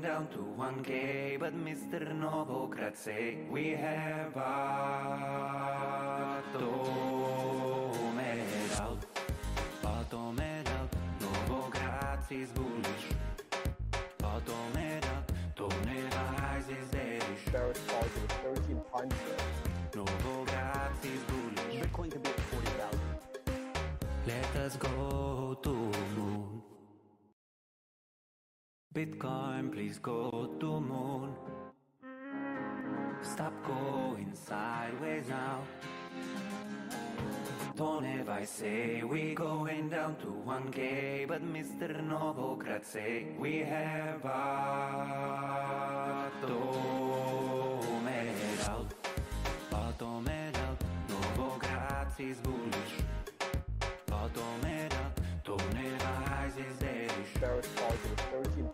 Down to 1K, but Mr. Novokrat say we have a to medal. Pato medal, Novokrat is bullish. Pato medal, to medalize is bearish. Barrett size of 13 times though. Is bullish. Bitcoin can be at 40,000. Let us go to. Bitcoin, please go to moon. Stop going sideways now. Don't ever say we going down to 1K, but Mr. Novogratz say we have it out. Bottom out. Novogratz is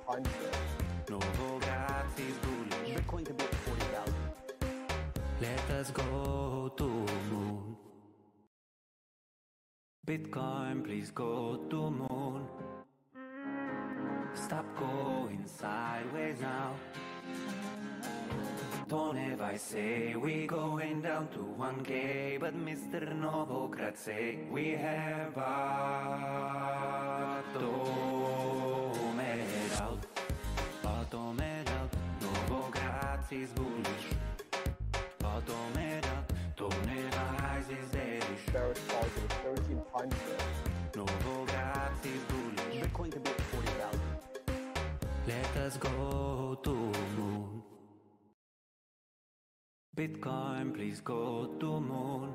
a 13 times there. Novogratz is bullish. Bitcoin could be at 40,000. Let us go to moon. Bitcoin, please go to moon. Stop going sideways now. Don't ever say we going down to 1K, but Mr. Novogratz say we have bottom siz bu iş Atomera, tonera, heißes Erich Various calls in 13 times Novo grad, siz bu iş Bitcoin can be at 40,000 Let us go to moon. Bitcoin, please go to moon.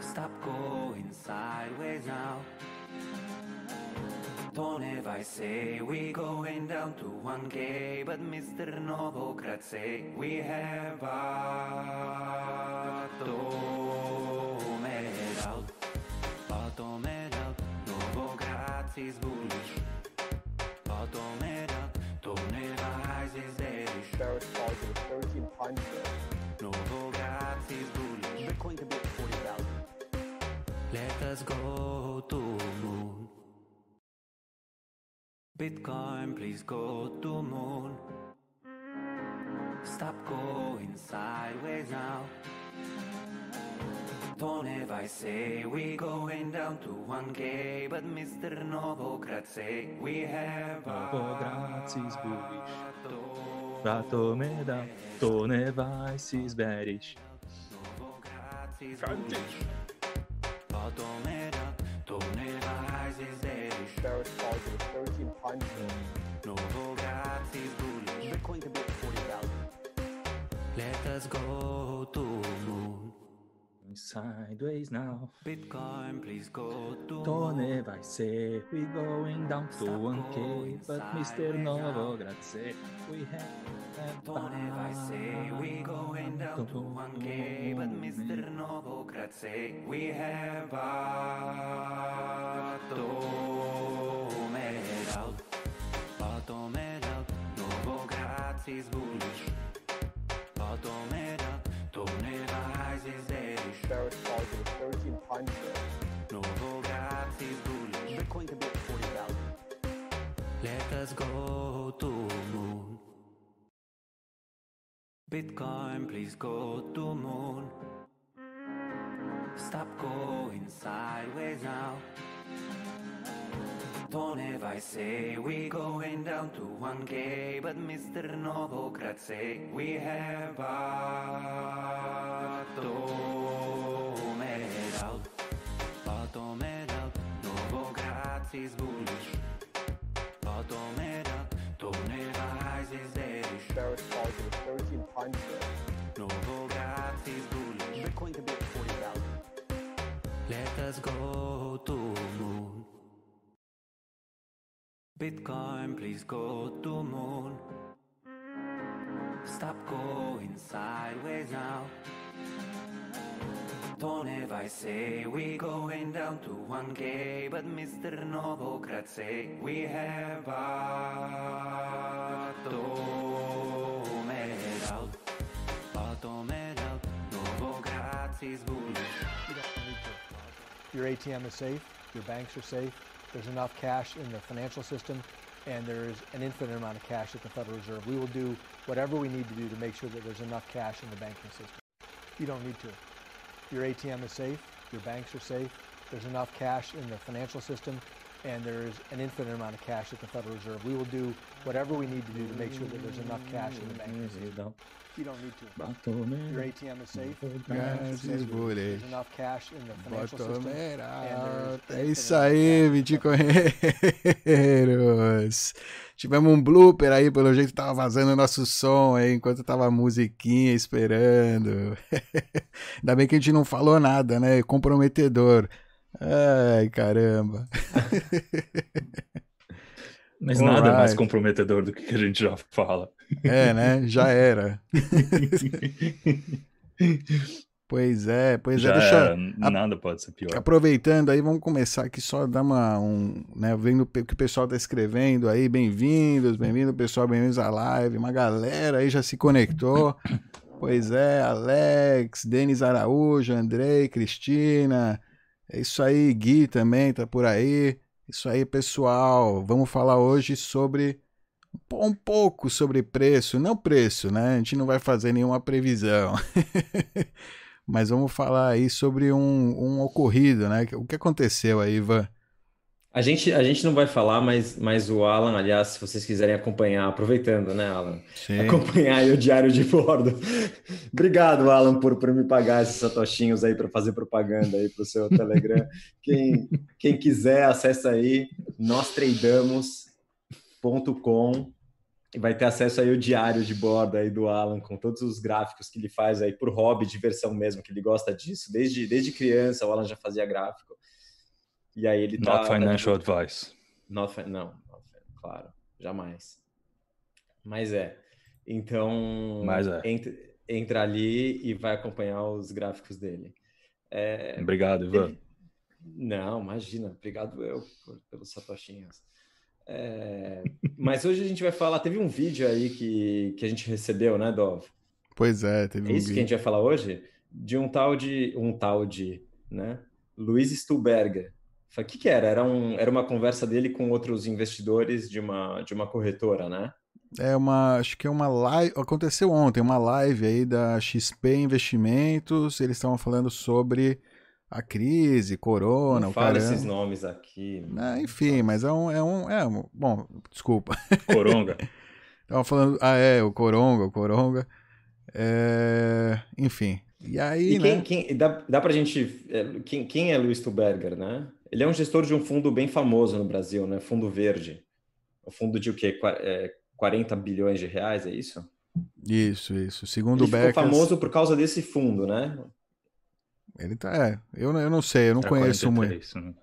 Stop going sideways now. Don't ever say we going down to 1K, but Mr. Novogratz say we have out. Bottom it out. Novogratz is bullish. Bottom it out. Tony Rise is bearish. Barrett calls it a 13 times there. Novogratz is bullish. Bitcoin could be at 40,000. Let us go Bitcoin, please go to moon. Stop going sideways now. Don't ever say we going down to 1K, but Mr. Novograd say we have Novokratz is bullish. me da, to ne vairs bearish. Novograd izguviš. Rato me da, to is bearish. Barrett calls it a 13 times is bullish. Bitcoin could be at 40,000. Let us go to moon. Sideways now. Bitcoin, please go to Tone moon. vai say we're going down to 1k, but Mr. Novogratz say we have. Don't ever say we going down to 1K, but Mr. Novogratz say we have bottom it out. Bottom it out. Novogratz is bullish. Bottom it out. Tony Rise is bearish. It a 13 times there. Novogratz is bullish. Bitcoin could be at 40,000. Let us go to moon. Bitcoin, please go to moon. Stop going sideways now. Don't ever say we going down to 1K, but Mr. Novogratz say we have bottom it out. Bottom out. Novogratz is bullish. It out. Tony Rise is bearish. Barrett calls it a 13 times there. Novogratz is bullish. Bitcoin could be at 40,000. Let us go to moon. Bitcoin, please go to moon. Stop going sideways now. Don't ever say we going down to 1K, but Mr. Novogratz say we have bottom Your ATM is safe. Your banks are safe. There's enough cash in the financial system and there's an infinite amount of cash at the Federal Reserve. We will do whatever we need to do to make sure that there's enough cash in the banking system. You don't need to. Your ATM is safe, your banks are safe, there's enough cash in the financial system, and there's an infinite amount of cash at the Federal Reserve. We will do whatever we need to do to make sure that there's enough cash in the system. You don't need to. Your ATM is safe, there's enough cash in the financial system, and there's É isso aí, Bitcoinheiros. Tivemos um blooper aí, pelo jeito tava vazando o nosso som aí, enquanto tava a musiquinha esperando. Ainda bem que a gente não falou nada, né? Comprometedor. Ai, caramba. Mas nada é mais comprometedor do que a gente já fala. É, né? Já era. Pois é, pois já é. Deixa, era, nada pode ser pior. Aproveitando aí, vamos começar aqui só dar uma um, né, vendo o que o pessoal tá escrevendo aí, bem-vindos, bem-vindo pessoal, bem-vindos à live. Uma galera aí já se conectou. Pois é, Alex, Denis Araújo, Andrei, Cristina. É isso aí, Gui também tá por aí. Isso aí, pessoal. Vamos falar hoje sobre um pouco sobre preço, não preço, né? A gente não vai fazer nenhuma previsão. Mas vamos falar aí sobre um, um ocorrido, né? O que aconteceu aí, Ivan? A gente, a gente não vai falar, mas, mas o Alan, aliás, se vocês quiserem acompanhar, aproveitando, né, Alan? Sim. Acompanhar aí o Diário de Bordo. Obrigado, Alan, por, por me pagar esses satoshinhos aí para fazer propaganda aí para o seu Telegram. Quem, quem quiser, acessa aí, nostradamos.com e vai ter acesso aí ao Diário de Bordo aí do Alan, com todos os gráficos que ele faz aí por hobby, diversão mesmo, que ele gosta disso. Desde, desde criança o Alan já fazia gráfico. E aí ele tá... Not financial advice. Not fi- não, not fi- claro, jamais. Mas é. Então, Mas é. Entra, entra ali e vai acompanhar os gráficos dele. É, Obrigado, Ivan. Não, imagina. Obrigado eu por- pelos satoshinhos. É, mas hoje a gente vai falar. Teve um vídeo aí que, que a gente recebeu, né, Dov? Pois é, teve É um isso que a gente vídeo. vai falar hoje? De um tal de. Um tal de. Né? Luiz Stuberger. O que, que era? Era, um, era uma conversa dele com outros investidores de uma, de uma corretora, né? É uma, acho que é uma live, aconteceu ontem, uma live aí da XP Investimentos, eles estavam falando sobre a crise, corona, Não o esses nomes aqui. Ah, enfim, mas é um, é um, é um, bom, desculpa. Coronga. Tava falando, ah, é, o Coronga, o Coronga. É, enfim. E aí, E né? quem, quem dá, dá pra gente. é, Quem, quem é Luiz Stuberger, né? Ele é um gestor de um fundo bem famoso no Brasil, né? Fundo Verde. O fundo de o quê? Qua- é, 40 bilhões de reais, é isso? Isso, isso. Segundo Ele o ficou Becas, famoso por causa desse fundo, né? ele tá, é, eu, não- eu não sei, eu não Era conheço muito. 43, né?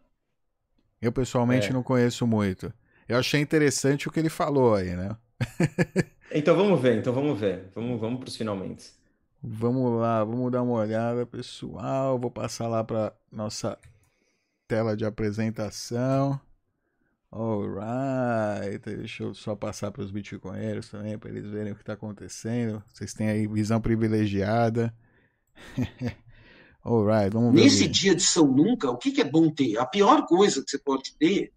Eu pessoalmente É. não conheço muito. Eu achei interessante o que ele falou aí, né? Então vamos ver, então vamos ver. Vamos, vamos para os finalmente. Vamos lá, vamos dar uma olhada, pessoal. Vou passar lá para nossa tela de apresentação. Alright, deixa eu só passar para os bitcoinheiros também, para eles verem o que está acontecendo. Vocês têm aí visão privilegiada. Alright, vamos ver. Nesse dia de São Nunca, o que, que é bom ter? A pior coisa que você pode ter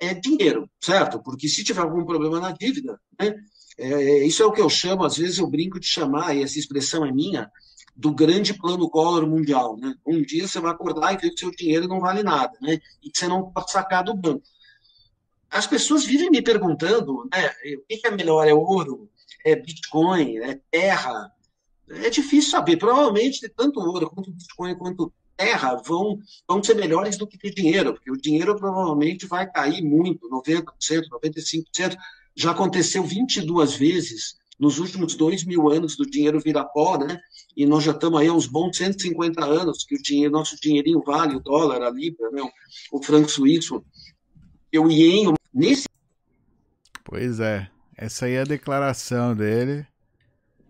é dinheiro, certo? Porque se tiver algum problema na dívida, né? É, isso é o que eu chamo, às vezes eu brinco de chamar, e essa expressão é minha, do grande plano Collor mundial, né? Um dia você vai acordar e ver que seu dinheiro não vale nada, né? E que você não pode sacar do banco. As pessoas vivem me perguntando, né? O que é melhor? É ouro? É Bitcoin? É terra? É difícil saber. Provavelmente tanto ouro quanto Bitcoin quanto terra vão, vão ser melhores do que ter dinheiro, porque o dinheiro provavelmente vai cair muito, 90%, 95%. Já aconteceu 22 vezes nos últimos dois mil anos do dinheiro virar pó, né? E nós já estamos aí há uns bons 150 anos que o dinheiro, nosso dinheirinho vale, o dólar, a libra, né? o, o franco suíço, o ien. Nesse Pois é, essa aí é a declaração dele.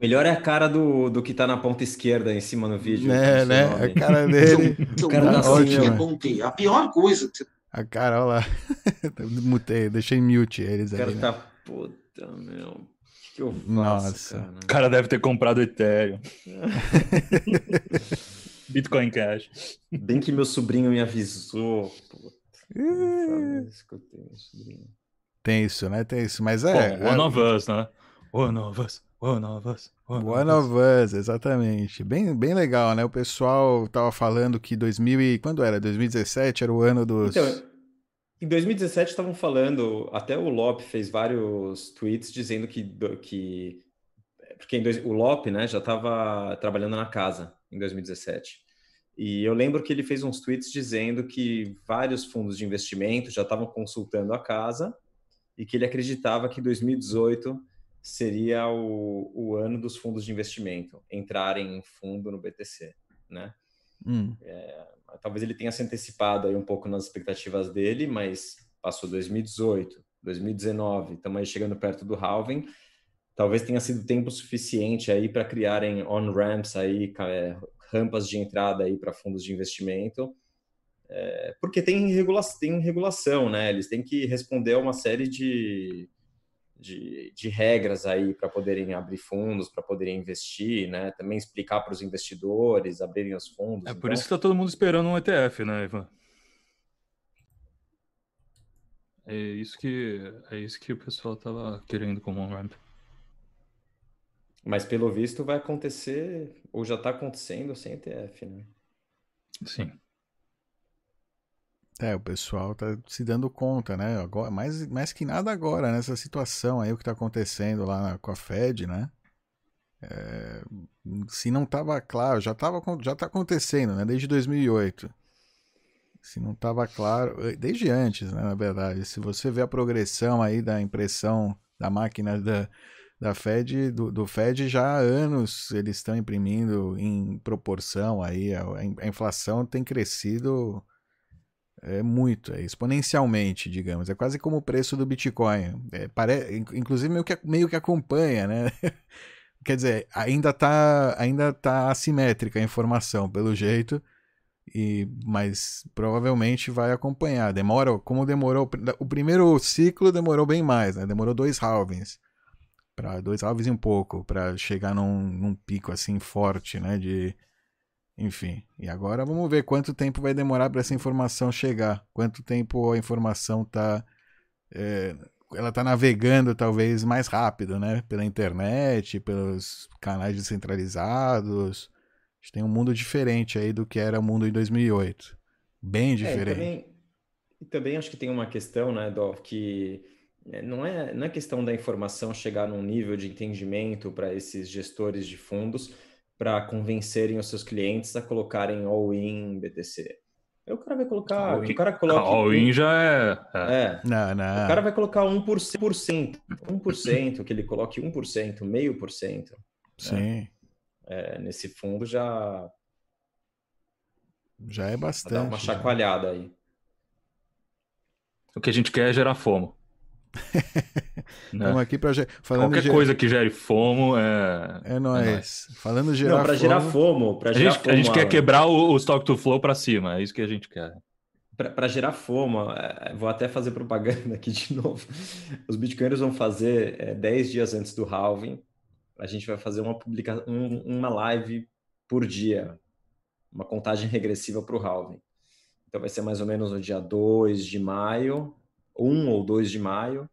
Melhor é a cara do, do que tá na ponta esquerda em cima no vídeo. É, com seu né? nome. A cara dele. São cara tá é bom ter. A pior coisa A cara, olha lá. Mutei, deixei mute eles O cara ali. né? Puta, meu. O que, eu faço, Nossa. cara? O cara deve ter comprado Ethereum. Bitcoin Cash. Bem que meu sobrinho me avisou. Puta, fala isso que eu tenho, sobrinho. Tenso, né? Tenso. Mas é. Bom, one of us, né? One of us, one of us. One of Us, exatamente. Bem, bem legal, né? O pessoal tava falando que 2000 e... Quando era? 2017 era o ano dos... Então, em 2017 estavam falando, até o Lop fez vários tweets dizendo que... que porque dois, o Lop né, já estava trabalhando na casa em 2017. E eu lembro que ele fez uns tweets dizendo que vários fundos de investimento já estavam consultando a casa e que ele acreditava que 2018 seria o, o ano dos fundos de investimento entrarem em fundo no BTC, né? Hum. É, talvez ele tenha se antecipado aí um pouco nas expectativas dele, mas passou 2018, 2019, estamos aí chegando perto do halving, talvez tenha sido tempo suficiente aí para criarem on-ramps aí, é, rampas de entrada aí para fundos de investimento, é, porque tem, regula tem regulação, né? Eles têm que responder a uma série de, de, de regras aí para poderem abrir fundos, para poderem investir, né? Também explicar para os investidores, abrirem os fundos. É por então... isso que está todo mundo esperando um ETF, né, Ivan? É isso que é isso que o pessoal estava querendo como um ramp. Mas pelo visto vai acontecer, ou já está acontecendo sem ETF, né? Sim. É, o pessoal tá se dando conta, né? Agora, mais, mais que nada agora, nessa situação aí, o que tá acontecendo lá com a Fed, né? É, se não tava claro, já, tava, já tá acontecendo, né? Desde 2008. Se não tava claro, eh, desde antes, né? Na verdade, se você vê a progressão aí da impressão da máquina da, da Fed, do, do Fed, já há anos eles estão imprimindo em proporção aí, a, a inflação tem crescido é muito, é exponencialmente, digamos. É quase como o preço do Bitcoin. É, pare... Inclusive meio que, meio que acompanha, né? Quer dizer, ainda está ainda tá assimétrica a informação, pelo jeito, e mas provavelmente vai acompanhar. Demora, como demorou, o primeiro ciclo demorou bem mais, né? Demorou dois halvings, para dois halvings e um pouco, para chegar num, num pico assim forte, né? De enfim, e agora vamos ver quanto tempo vai demorar para essa informação chegar. Quanto tempo a informação está. É, ela está navegando talvez mais rápido, né? Pela internet, pelos canais descentralizados. A gente tem um mundo diferente aí do que era o mundo em 2008. Bem diferente. É, e, também, e também acho que tem uma questão, né, Dov, que é, não é, não é questão da informação chegar num nível de entendimento para esses gestores de fundos para convencerem os seus clientes a colocarem all-in BTC. Aí o cara vai colocar. All o cara coloca. All-in já é. É. é. Não, não. O cara vai colocar 1%. 1%, que ele coloque 1%, meio por cento. Sim. Né? É, nesse fundo já. Já é bastante. Dá uma chacoalhada aí. O que a gente quer é gerar fomo. Estamos né? aqui para falando qualquer ger... coisa que gere fomo é é nóis. É Falando gerar Não, para gerar fomo, para gerar a gente, fomo, a gente quer quebrar o, o stock to flow para cima, é isso que a gente quer. Para gerar fomo, é, vou até fazer propaganda aqui de novo. Os bitcoinheiros vão fazer é, 10 dias antes do halving. A gente vai fazer uma publicação, um, uma live por dia, uma contagem regressiva para o halving. Então vai ser mais ou menos no dia 2 de maio, 1 ou 2 de maio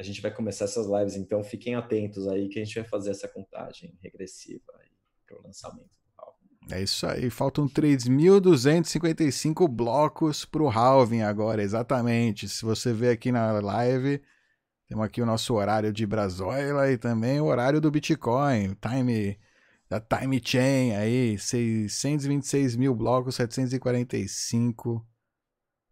a gente vai começar essas lives, então fiquem atentos aí que a gente vai fazer essa contagem regressiva para o lançamento. É isso aí, faltam 3.255 blocos para o halving agora, exatamente. Se você vê aqui na live, temos aqui o nosso horário de Brazoila e também o horário do Bitcoin, time da time chain aí, 626 mil blocos, 745.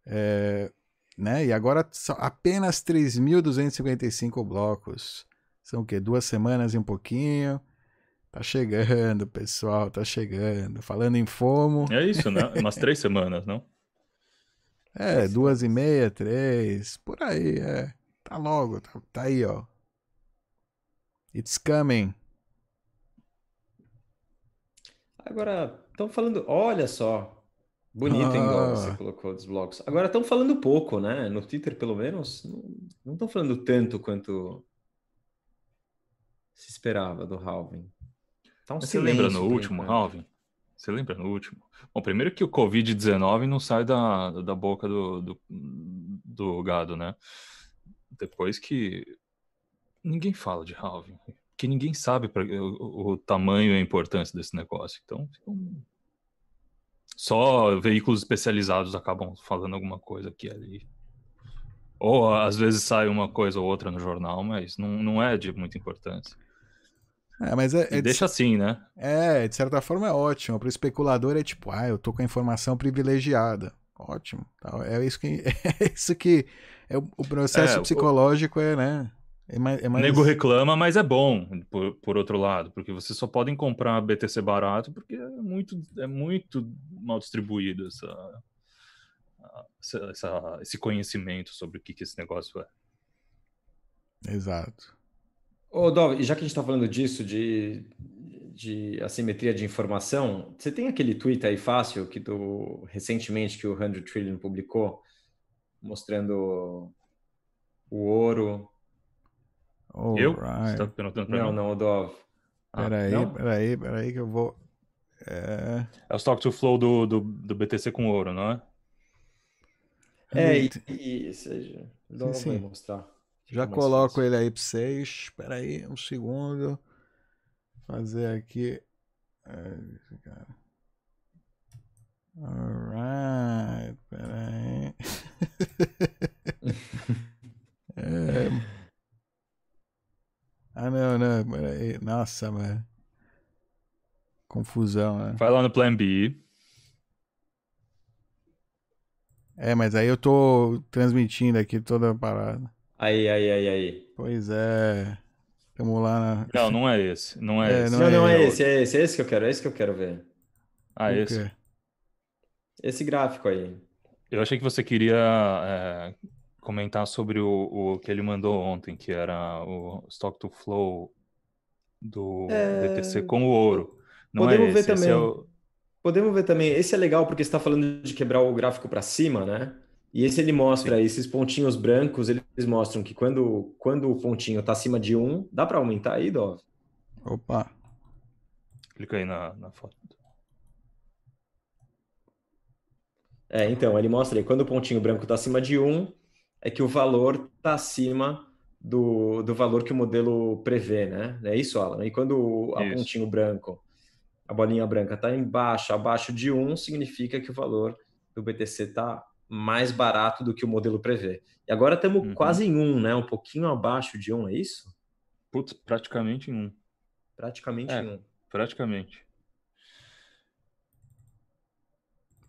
É, né? E agora são apenas 3.255 blocos. São o quê? Duas semanas e um pouquinho. Tá chegando, pessoal, tá chegando. Falando em FOMO. É isso, né? Umas três semanas, não? É, duas e meia, três, por aí, é. Tá logo, tá, tá aí, ó. It's coming. Agora, estão falando, olha só, Bonito, hein, Dom, você ah. colocou dos blocos. Agora estão falando pouco, né? No Twitter, pelo menos, não estão falando tanto quanto se esperava do Halving. Tá um você lembra no último Halving? Você lembra no último? Bom, primeiro que o Covid-19 não sai da, da boca do, do, do, gado, né? depois que ninguém fala de halving, que ninguém sabe pra, o, o, tamanho e a importância desse negócio. Então, só veículos especializados acabam falando alguma coisa aqui ali. Ou às vezes sai uma coisa ou outra no jornal, mas não, não é de muita importância. É, mas é, é deixa de, assim, né? É, de certa forma é ótimo. Para o especulador é tipo, ah, eu tô com a informação privilegiada. Ótimo. É isso que é isso que é o, o processo é, psicológico o... é, né? É mais, é mais... Nego reclama, mas é bom, por, por outro lado, porque vocês só podem comprar BTC barato porque é muito, é muito mal distribuído essa, essa, esse conhecimento sobre o que, que esse negócio é. Exato. Ô, Dov, já que a gente está falando disso, de, de assimetria de informação, você tem aquele tweet aí fácil que do, recentemente que o 100 Trillion publicou, mostrando o ouro. All eu? Right. Você tá perguntando não, mim? não, o Dov. Ah, peraí, não? peraí, peraí que eu vou... É, é o stock to flow do, do, do BTC com ouro, não é? É, e, e seja, sim, sim. mostrar. Já coloco fácil. ele aí para vocês. Espera aí um segundo. Fazer aqui. Alright, espera aí. é... Ah, não, não. Nossa, mano. Confusão, né? Vai lá no Plan B. É, mas aí eu tô transmitindo aqui toda a parada. Aí, aí, aí, aí. Pois é. Vamos lá na. Não, não é esse. Não é, é esse. Não, não, não é, é esse, é esse. É esse que eu quero. É esse que eu quero ver. Ah, o esse. Quê? Esse gráfico aí. Eu achei que você queria é, comentar sobre o, o que ele mandou ontem, que era o Stock to Flow do é... BTC com o ouro. Não Podemos é esse, ver também. Esse é o... Podemos ver também. Esse é legal porque está falando de quebrar o gráfico para cima, né? E esse ele mostra, Sim. esses pontinhos brancos, eles mostram que quando, quando o pontinho está acima de 1, dá para aumentar aí, Dov? Opa. Clica aí na, na foto. É, então, ele mostra aí, quando o pontinho branco está acima de 1, é que o valor está acima do, do valor que o modelo prevê, né? É isso, Alan? E quando o pontinho branco, a bolinha branca está embaixo, abaixo de 1, significa que o valor do BTC está mais barato do que o modelo prevê. E agora estamos uhum. quase em um, né? Um pouquinho abaixo de um, é isso? Putz, praticamente em um. Praticamente é, em um. Praticamente.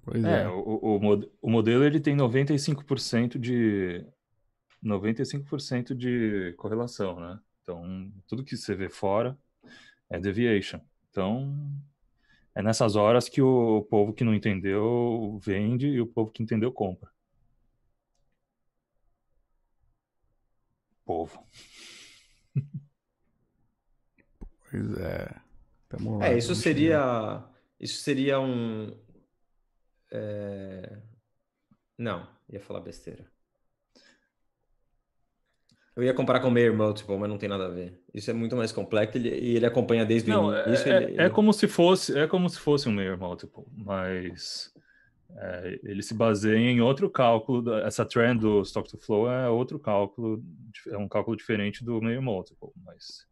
Pois é. é. O, o, o modelo ele tem 95% de 95% de correlação, né? Então, tudo que você vê fora é deviation. Então, é nessas horas que o povo que não entendeu vende e o povo que entendeu compra. Povo. Pois é. Tamo lá, é, isso seria. Isso seria um. É... Não, ia falar besteira. Eu ia comparar com o Mayor Multiple, mas não tem nada a ver. Isso é muito mais complexo e ele, ele, acompanha desde não, o início. É, ele, é, é, como se fosse, é como se fosse um Mayor Multiple, mas é, ele se baseia em outro cálculo. Essa trend do Stock to Flow é outro cálculo, é um cálculo diferente do Mayor Multiple, mas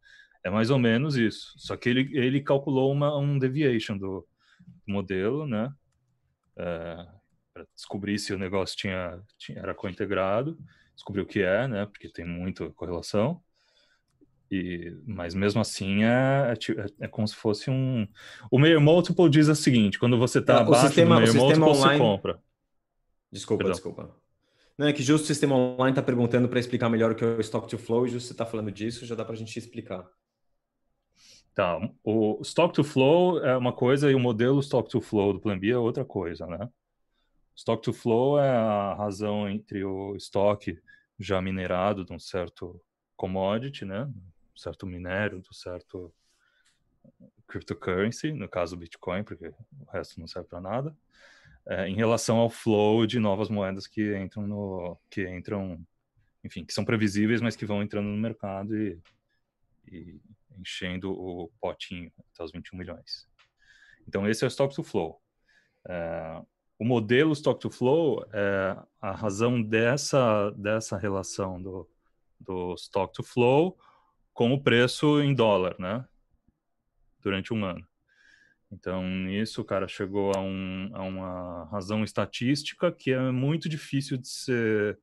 é mais ou menos isso. Só que ele, ele calculou uma, um deviation do, modelo, né? É, para descobrir se o negócio tinha, tinha era cointegrado descobrir o que é, né? Porque tem muita correlação. E, mas mesmo assim é, é, é, como se fosse um. O Mayor Multiple diz o seguinte: quando você está abaixo sistema, do Mayor Multiple, online... você compra. Desculpa, Perdão. desculpa. Não, é que justo o sistema online está perguntando para explicar melhor o que é o Stock to Flow, e justo você está falando disso, já dá para a gente explicar. Tá, o Stock to Flow é uma coisa e o modelo Stock to Flow do Plan B é outra coisa, né? Stock to flow é a razão entre o estoque já minerado de um certo commodity, né? Um certo minério, do certo cryptocurrency, no caso o Bitcoin, porque o resto não serve para nada, é, em relação ao flow de novas moedas que entram no, que entram, enfim, que são previsíveis, mas que vão entrando no mercado e, e enchendo o potinho até os 21 milhões. Então esse é o stock to flow. É, o modelo Stock to Flow, é, a razão dessa, dessa relação do, do stock to flow com o preço em dólar, né? Durante um ano. Então, nisso, o cara chegou a, um, a uma razão estatística que é muito difícil de ser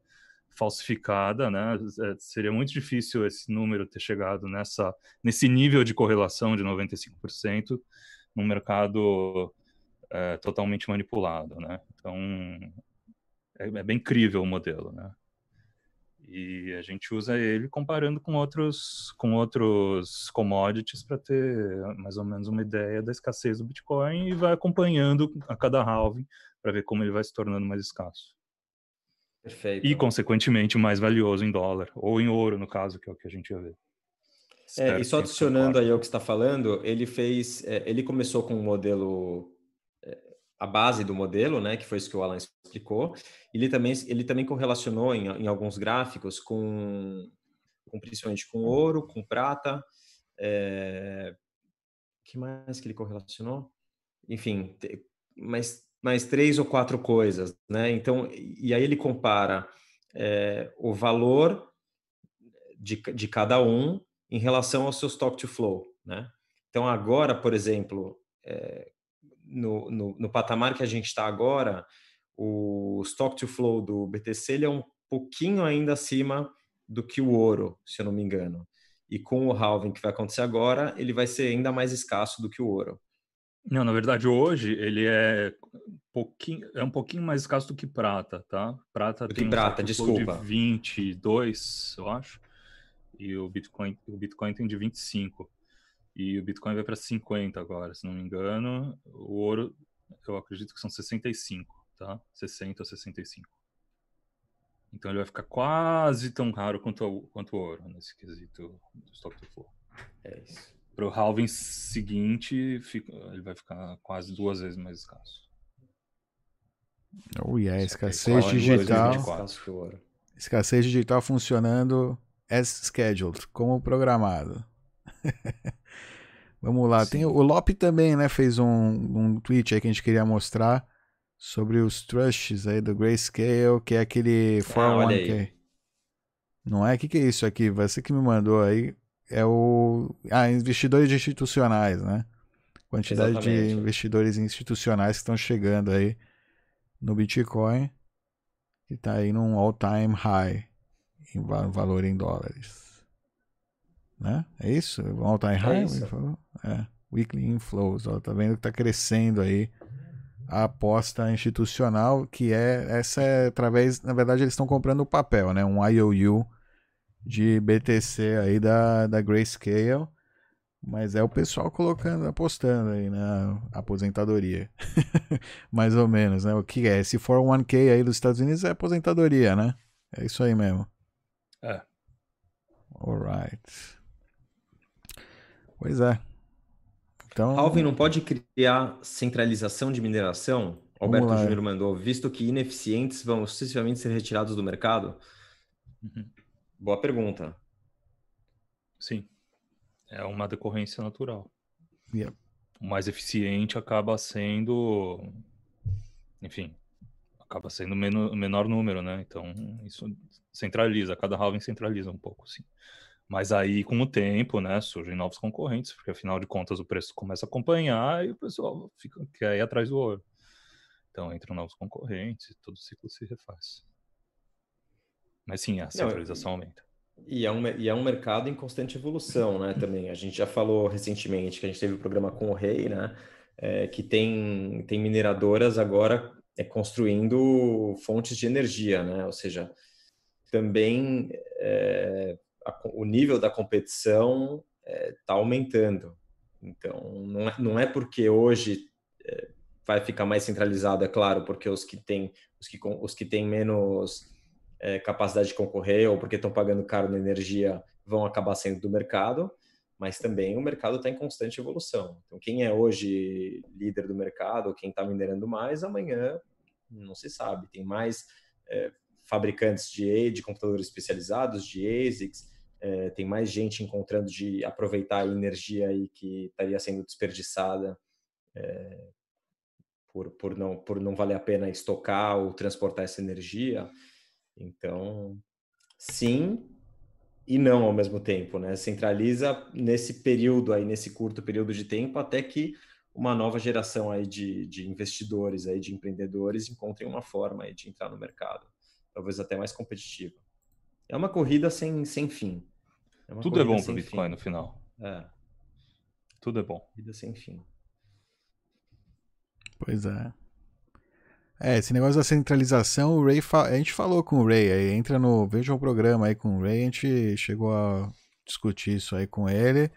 falsificada, né? É, seria muito difícil esse número ter chegado nessa, nesse nível de correlação de 95% num mercado é, totalmente manipulado, né? Então, é, é bem crível o modelo, né? E a gente usa ele comparando com outros, com outros commodities para ter mais ou menos uma ideia da escassez do Bitcoin e vai acompanhando a cada halving para ver como ele vai se tornando mais escasso. Perfeito. E, consequentemente, mais valioso em dólar, ou em ouro, no caso, que é o que a gente ia ver. É, e só adicionando aí ao que está falando, ele fez, é, ele começou com um modelo a base do modelo, né, que foi isso que o Alan explicou. Ele também, ele também correlacionou em, em alguns gráficos com, com, principalmente com ouro, com prata. É... que mais que ele correlacionou? Enfim, mais, mais três ou quatro coisas, né? Então, e aí ele compara é, o valor de, de cada um em relação ao seu stock to flow, né? Então, agora, por exemplo, é, no, no, no patamar que a gente está agora, o stock to flow do BTC ele é um pouquinho ainda acima do que o ouro, se eu não me engano. E com o halving que vai acontecer agora, ele vai ser ainda mais escasso do que o ouro. Não, na verdade, hoje ele é um pouquinho, é um pouquinho mais escasso do que prata, tá? Prata do tem que prata, um desculpa. de 22, eu acho. E o Bitcoin, o Bitcoin tem de 25. E o Bitcoin vai para 50 agora, se não me engano. O ouro, eu acredito que são 65, tá? 60 ou 65. Então ele vai ficar quase tão raro quanto, o, quanto o ouro nesse quesito do stock to flow. É isso. Para o halving seguinte, fica, ele vai ficar quase duas vezes mais escasso. Oh, yeah, escassez digital. Escassez digital funcionando as scheduled, como programado. Vamos lá. Tem, o Lop também, né? Fez um, um tweet aí que a gente queria mostrar sobre os trusts aí do Grayscale, que é aquele 401k. Ah, Não é? O que, que é isso aqui? Você que me mandou aí. É o. Ah, investidores institucionais, né? Quantidade Exatamente. de investidores institucionais que estão chegando aí no Bitcoin, que está aí num all-time high em valor em dólares né? É isso? All time high? É isso. É. Weekly inflows, ó, tá vendo que tá crescendo aí a aposta institucional, que é essa é através, na verdade eles estão comprando o papel, né? Um IOU de BTC aí da, da Grayscale, mas é o pessoal colocando, apostando aí na aposentadoria. Mais ou menos, né? O que é? Esse 401k aí dos Estados Unidos é aposentadoria, né? É isso aí mesmo. É. Alright. Pois é. Então... Alvin não pode criar centralização de mineração? Alberto Júnior mandou, visto que ineficientes vão sucessivamente ser retirados do mercado? Uhum. Boa pergunta. Sim. É uma decorrência natural. Yep. O mais eficiente acaba sendo. Enfim, acaba sendo o menor número, né? Então, isso centraliza, cada halving centraliza um pouco, sim. Mas aí, com o tempo, né, surgem novos concorrentes, porque afinal de contas o preço começa a acompanhar e o pessoal fica, quer ir atrás do ouro. Então entram novos concorrentes e todo o ciclo se refaz. Mas sim, a centralização Não, aumenta. E é, um, e é um mercado em constante evolução, né, também. A gente já falou recentemente que a gente teve o um programa com o Rei, né, é, que tem, tem mineradoras agora é, construindo fontes de energia, né, ou seja, também é, a, o nível da competição está é, aumentando. Então, não é, não é porque hoje é, vai ficar mais centralizado, é claro, porque os que têm os que, os que têm menos é, capacidade de concorrer ou porque estão pagando caro na energia vão acabar saindo do mercado, mas também o mercado está em constante evolução. Então, quem é hoje líder do mercado, quem está minerando mais, amanhã não se sabe. Tem mais é, fabricantes de, de computadores especializados, de ASICs, é, tem mais gente encontrando de aproveitar a energia aí que estaria sendo desperdiçada é, por, por, não, por não valer a pena estocar ou transportar essa energia. Então, sim, e não ao mesmo tempo, né? Centraliza nesse período aí, nesse curto período de tempo, até que uma nova geração aí de, de investidores aí, de empreendedores encontrem uma forma aí de entrar no mercado, talvez até mais competitiva. É uma corrida sem, sem fim. É Tudo é bom para o Bitcoin fim. no final. É. Tudo é bom. Corrida sem fim. Pois é. É, esse negócio da centralização, o Ray fa... a gente falou com o Ray, aí entra no, veja um programa aí com o Ray, a gente chegou a discutir isso aí com ele.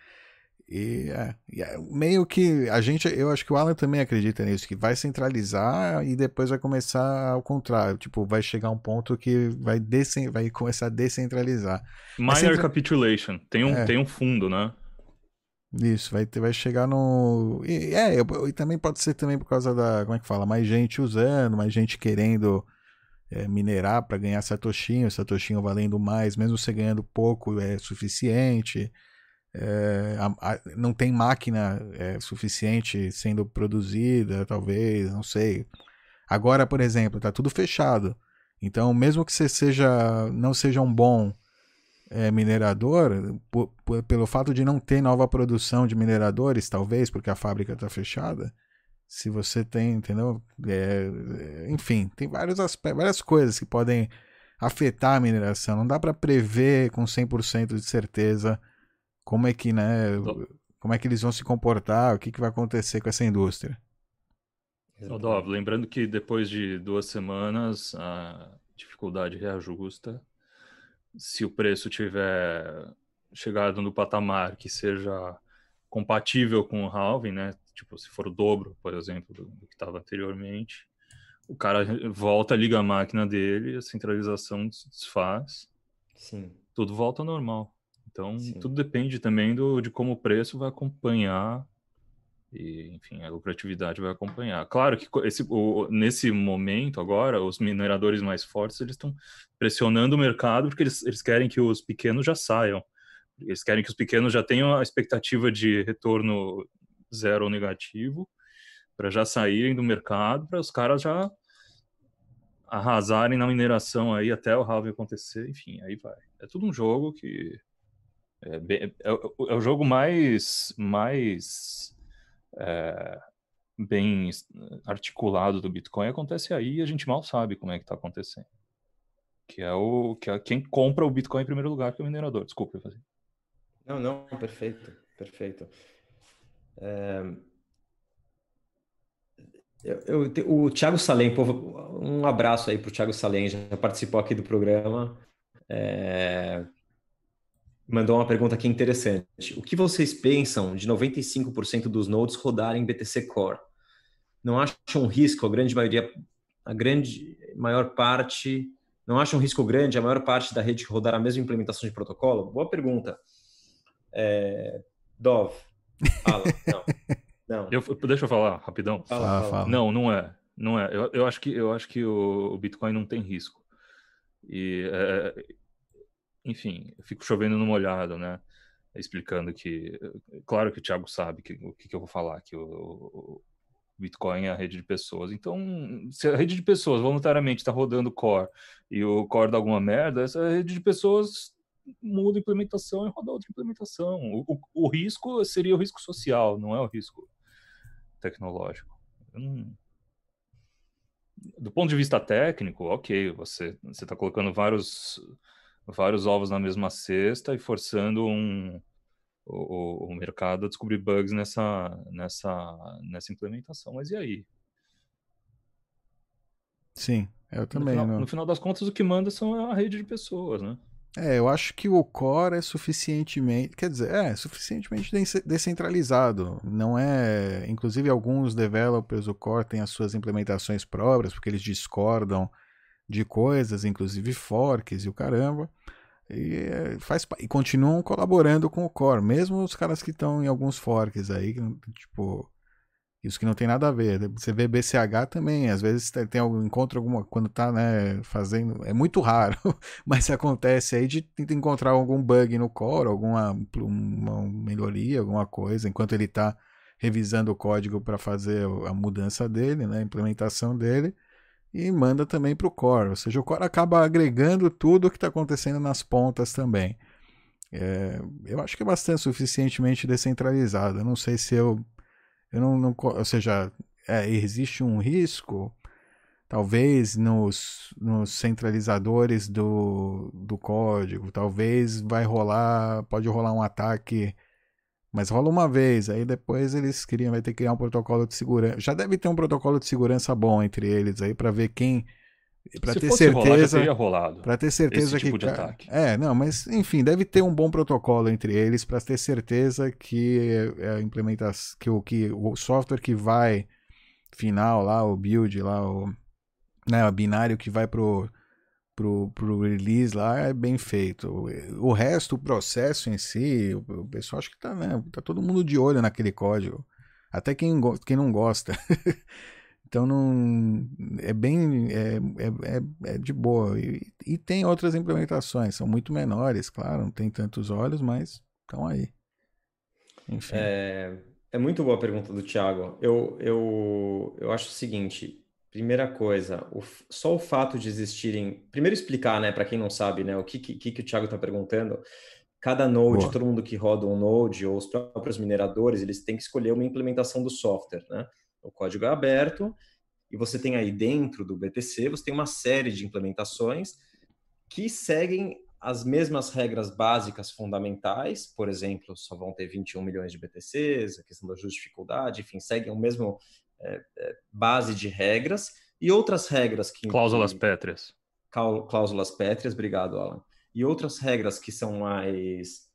E, é, é, meio que a gente, eu acho que o Alan também acredita nisso, que vai centralizar e depois vai começar ao contrário, tipo, vai chegar um ponto que vai, vai começar a descentralizar. Minor centra... capitulation, tem um, é. tem um fundo, né? Isso, vai, ter, vai chegar no. E, é, e também pode ser também por causa da. Como é que fala? Mais gente usando, mais gente querendo é, minerar para ganhar satoshinho, satoshinho valendo mais, mesmo você ganhando pouco é suficiente. É, a, a, não tem máquina é, suficiente sendo produzida, talvez, não sei. Agora, por exemplo, tá tudo fechado. Então, mesmo que você seja, não seja um bom é, minerador, por, por, pelo fato de não ter nova produção de mineradores, talvez, porque a fábrica está fechada, se você tem, entendeu? É, enfim, tem vários aspectos, várias coisas que podem afetar a mineração. Não dá para prever com 100% de certeza como é que, né, como é que eles vão se comportar, o que, que vai acontecer com essa indústria. Dov, lembrando que depois de duas semanas a dificuldade reajusta se o preço tiver chegado no patamar que seja compatível com o halving, né? Tipo, se for o dobro, por exemplo, do, do que estava anteriormente, o cara volta, liga a máquina dele, a centralização se desfaz, Sim. tudo volta ao normal. Então, Sim. tudo depende também do, de como o preço vai acompanhar e, enfim, a lucratividade vai acompanhar. Claro que esse, o, nesse momento agora, os mineradores mais fortes eles estão pressionando o mercado porque eles, eles querem que os pequenos já saiam. Eles querem que os pequenos já tenham a expectativa de retorno zero ou negativo para já saírem do mercado, para os caras já arrasarem na mineração aí até o halving acontecer, enfim, aí vai. É tudo um jogo que é, bem, é, é o jogo mais mais é, bem articulado do Bitcoin acontece aí e a gente mal sabe como é que está acontecendo. Que é o que é quem compra o Bitcoin em primeiro lugar, que é o minerador. Desculpa, eu fazer. Não, não, perfeito, perfeito. É... Eu, eu, o Thiago Salem, povo, um abraço aí para o Thiago Salem, já participou aqui do programa. É mandou uma pergunta aqui interessante. O que vocês pensam de 95% dos nodes rodarem BTC Core? Não acham um risco, a grande maioria, a grande maior parte, não acham um risco grande a maior parte da rede rodar a mesma implementação de protocolo? Boa pergunta. É... Dov, fala. não. não. Eu, deixa eu falar rapidão. Fala, fala. Não, não é. Não é. Eu, eu acho que eu acho que o, o Bitcoin não tem risco. E é, enfim, eu fico chovendo no molhado, né? Explicando que, claro que o Thiago sabe que, o que, que eu vou falar, que o, o, Bitcoin é a rede de pessoas. Então, se a rede de pessoas voluntariamente está rodando core e o core dá alguma merda, essa rede de pessoas muda a implementação e roda outra implementação. O, o, o risco seria o risco social, não é o risco tecnológico. Do ponto de vista técnico, ok, você está colocando vários vários ovos na mesma cesta e forçando um, o, o mercado a descobrir bugs nessa, nessa, nessa implementação. Mas e aí? Sim, eu também. No final, no final das contas, o que manda são a rede de pessoas, né? É, eu acho que o core é suficientemente, quer dizer, é suficientemente descentralizado. Não é, inclusive alguns developers o core têm as suas implementações próprias porque eles discordam de coisas, inclusive forks e o caramba. E, eh, faz, e continuam colaborando com o core, mesmo os caras que estão em alguns forks aí, tipo, isso que não tem nada a ver. Você vê BCH também, às vezes tem, tem encontra alguma quando tá, né, fazendo, é muito raro, mas acontece aí de encontrar algum bug no core, alguma uma melhoria, alguma coisa, enquanto ele está revisando o código para fazer a mudança dele, né, a implementação dele e manda também para o core. Ou seja, o core acaba agregando tudo o que está acontecendo nas pontas também. é, eu acho que é bastante suficientemente descentralizado. Eu não sei se eu. Eu não. não ou seja, é, existe um risco, talvez nos, nos centralizadores do, do código, talvez vai rolar. Pode rolar um ataque. Mas rola uma vez, aí depois eles queriam, vai ter que criar um protocolo de segurança. Já deve ter um protocolo de segurança bom entre eles aí para ver quem para ter certeza para ter certeza tipo que é não mas enfim deve ter um bom protocolo entre eles para ter certeza que a implementação que o que o software que vai final lá o build lá o né o binário que vai pro pro, pro release lá é bem feito o resto o processo em si o, o pessoal acho que tá né tá todo mundo de olho naquele código até quem quem não gosta Então não é bem é, é, é, é de boa e, e, tem outras implementações são muito menores, claro, não tem tantos olhos, mas estão aí. Enfim. É, é muito boa a pergunta do Thiago. Eu, eu, eu acho o seguinte: primeira coisa, o, só o fato de existirem. Primeiro explicar, né, para quem não sabe, né, o que, que, que o Thiago está perguntando. Cada node, boa. todo mundo que roda um node ou os próprios mineradores, eles têm que escolher uma implementação do software, né? O código é aberto e você tem aí dentro do BTC, você tem uma série de implementações que seguem as mesmas regras básicas fundamentais, por exemplo, só vão ter 21 milhões de BTCs, a questão da dificuldade, enfim, seguem o mesmo é, base de regras e outras regras que... Cláusulas que, pétreas. Cláusulas pétreas, obrigado, Alan. E outras regras que são mais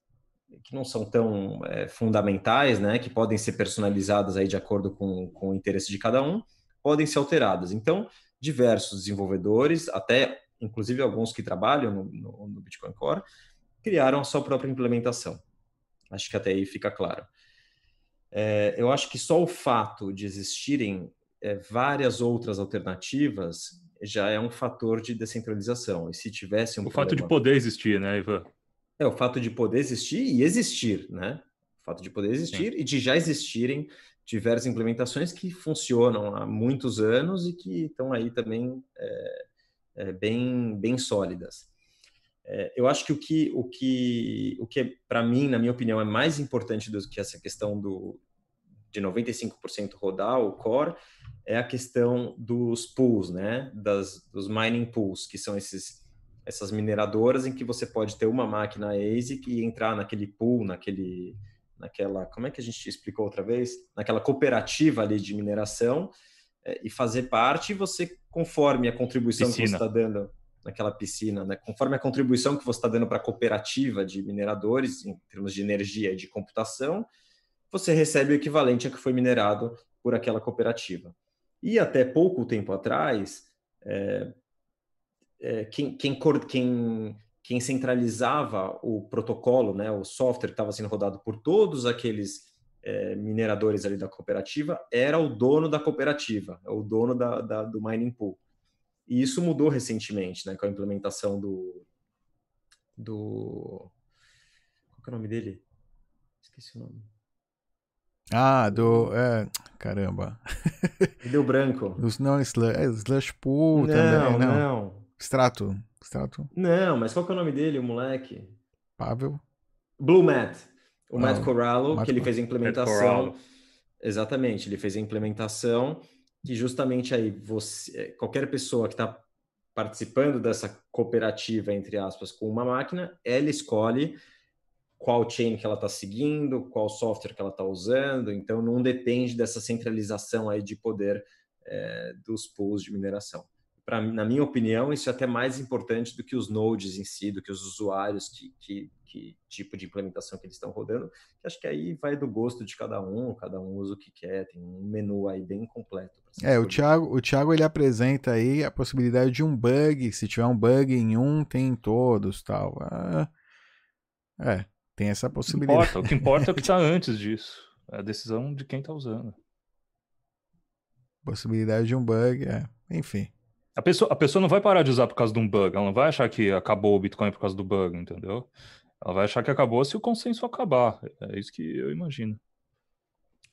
que não são tão é, fundamentais, né, que podem ser personalizadas aí de acordo com, com o interesse de cada um, podem ser alteradas. Então, diversos desenvolvedores, até inclusive alguns que trabalham no, no, no Bitcoin Core, criaram a sua própria implementação. Acho que até aí fica claro. É, eu acho que só o fato de existirem é, várias outras alternativas já é um fator de descentralização. E se tivesse um o problema... fato de poder existir, né, Ivan? É, o fato de poder existir e existir, né? O fato de poder existir Sim. e de já existirem diversas implementações que funcionam há muitos anos e que estão aí também é, é, bem, bem sólidas. É, eu acho que o que, o que, o que para mim, na minha opinião, é mais importante do que essa questão do, de 95% rodar o core é a questão dos pools, né? Das, dos mining pools, que são esses essas mineradoras em que você pode ter uma máquina ASIC e entrar naquele pool, naquele, naquela, como é que a gente explicou outra vez? Naquela cooperativa ali de mineração é, e fazer parte e você, conforme a contribuição piscina. que você está dando naquela piscina, né? conforme a contribuição que você está dando para a cooperativa de mineradores, em termos de energia e de computação, você recebe o equivalente a que foi minerado por aquela cooperativa. E até pouco tempo atrás, é, é, quem, quem, quem, quem centralizava o protocolo, né, o software que estava sendo rodado por todos aqueles é, mineradores ali da cooperativa, era o dono da cooperativa, é o dono da, da, do mining pool. E isso mudou recentemente, né, com a implementação do... do qual é o nome dele? Esqueci o nome. Ah, do. É, caramba. Deu branco. Os, não, Slush, é, Slush Pool não, também. Não, não. Extrato. Extrato. Não, mas qual é o nome dele, o moleque? Pavel. Blue Matt. O Matt Corallo, Matt que ele fez a implementação. Exatamente, ele fez a implementação que justamente aí você, é, qualquer pessoa que está participando dessa cooperativa, entre aspas, com uma máquina, ela escolhe qual chain que ela está seguindo, qual software que ela está usando, então não depende dessa centralização aí de poder é, dos pools de mineração pra, na minha opinião, isso é até mais importante do que os nodes em si, do que os usuários, que, que, que tipo de implementação que eles estão rodando. Acho que aí vai do gosto de cada um, cada um usa o que quer, tem um menu aí bem completo. É, o Thiago, o Thiago ele apresenta aí a possibilidade de um bug, se tiver um bug em um, tem em todos, tal. Ah, é, tem essa possibilidade. Importa, o que importa é o que está antes disso. É a decisão de quem está usando. Possibilidade de um bug, é. Enfim. A pessoa, a pessoa não vai parar de usar por causa de um bug, ela não vai achar que acabou o Bitcoin por causa do bug, entendeu? Ela vai achar que acabou se o consenso acabar. É isso que eu imagino.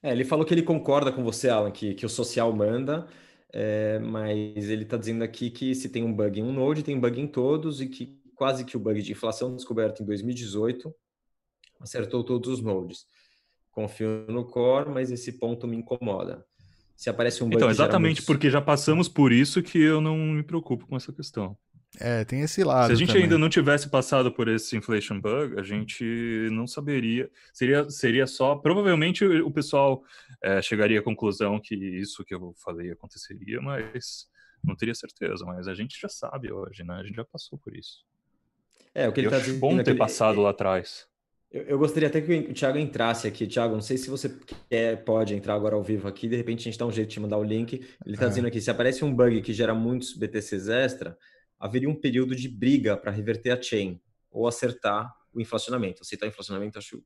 É, ele falou que ele concorda com você, Alan, que, que o social manda, é, mas ele está dizendo aqui que se tem um bug em um node, tem bug em todos, e que quase que o bug de inflação descoberto em 2018 acertou todos os nodes. Confio no core, mas esse ponto me incomoda. Se aparece um bug Então, que gera exatamente porque já passamos por isso que eu não me preocupo com essa questão. É, tem esse lado. Se a gente também. ainda não tivesse passado por esse inflation bug, a gente não saberia. Seria, seria só. Provavelmente o pessoal eh, chegaria à conclusão que isso que eu falei aconteceria, mas não teria certeza. Mas a gente já sabe hoje, né? A gente já passou por isso. É, o que ele eu tá dizendo bom é ter ele- passado lá atrás. Eu, eu gostaria até que o Thiago entrasse aqui. Thiago, não sei se você quer, pode entrar agora ao vivo aqui, de repente a gente dá um jeito de te mandar o link. Ele está É. dizendo aqui, se aparece um bug que gera muitos BTCs extra, haveria um período de briga para reverter a chain ou acertar o inflacionamento. Aceitar o inflacionamento acho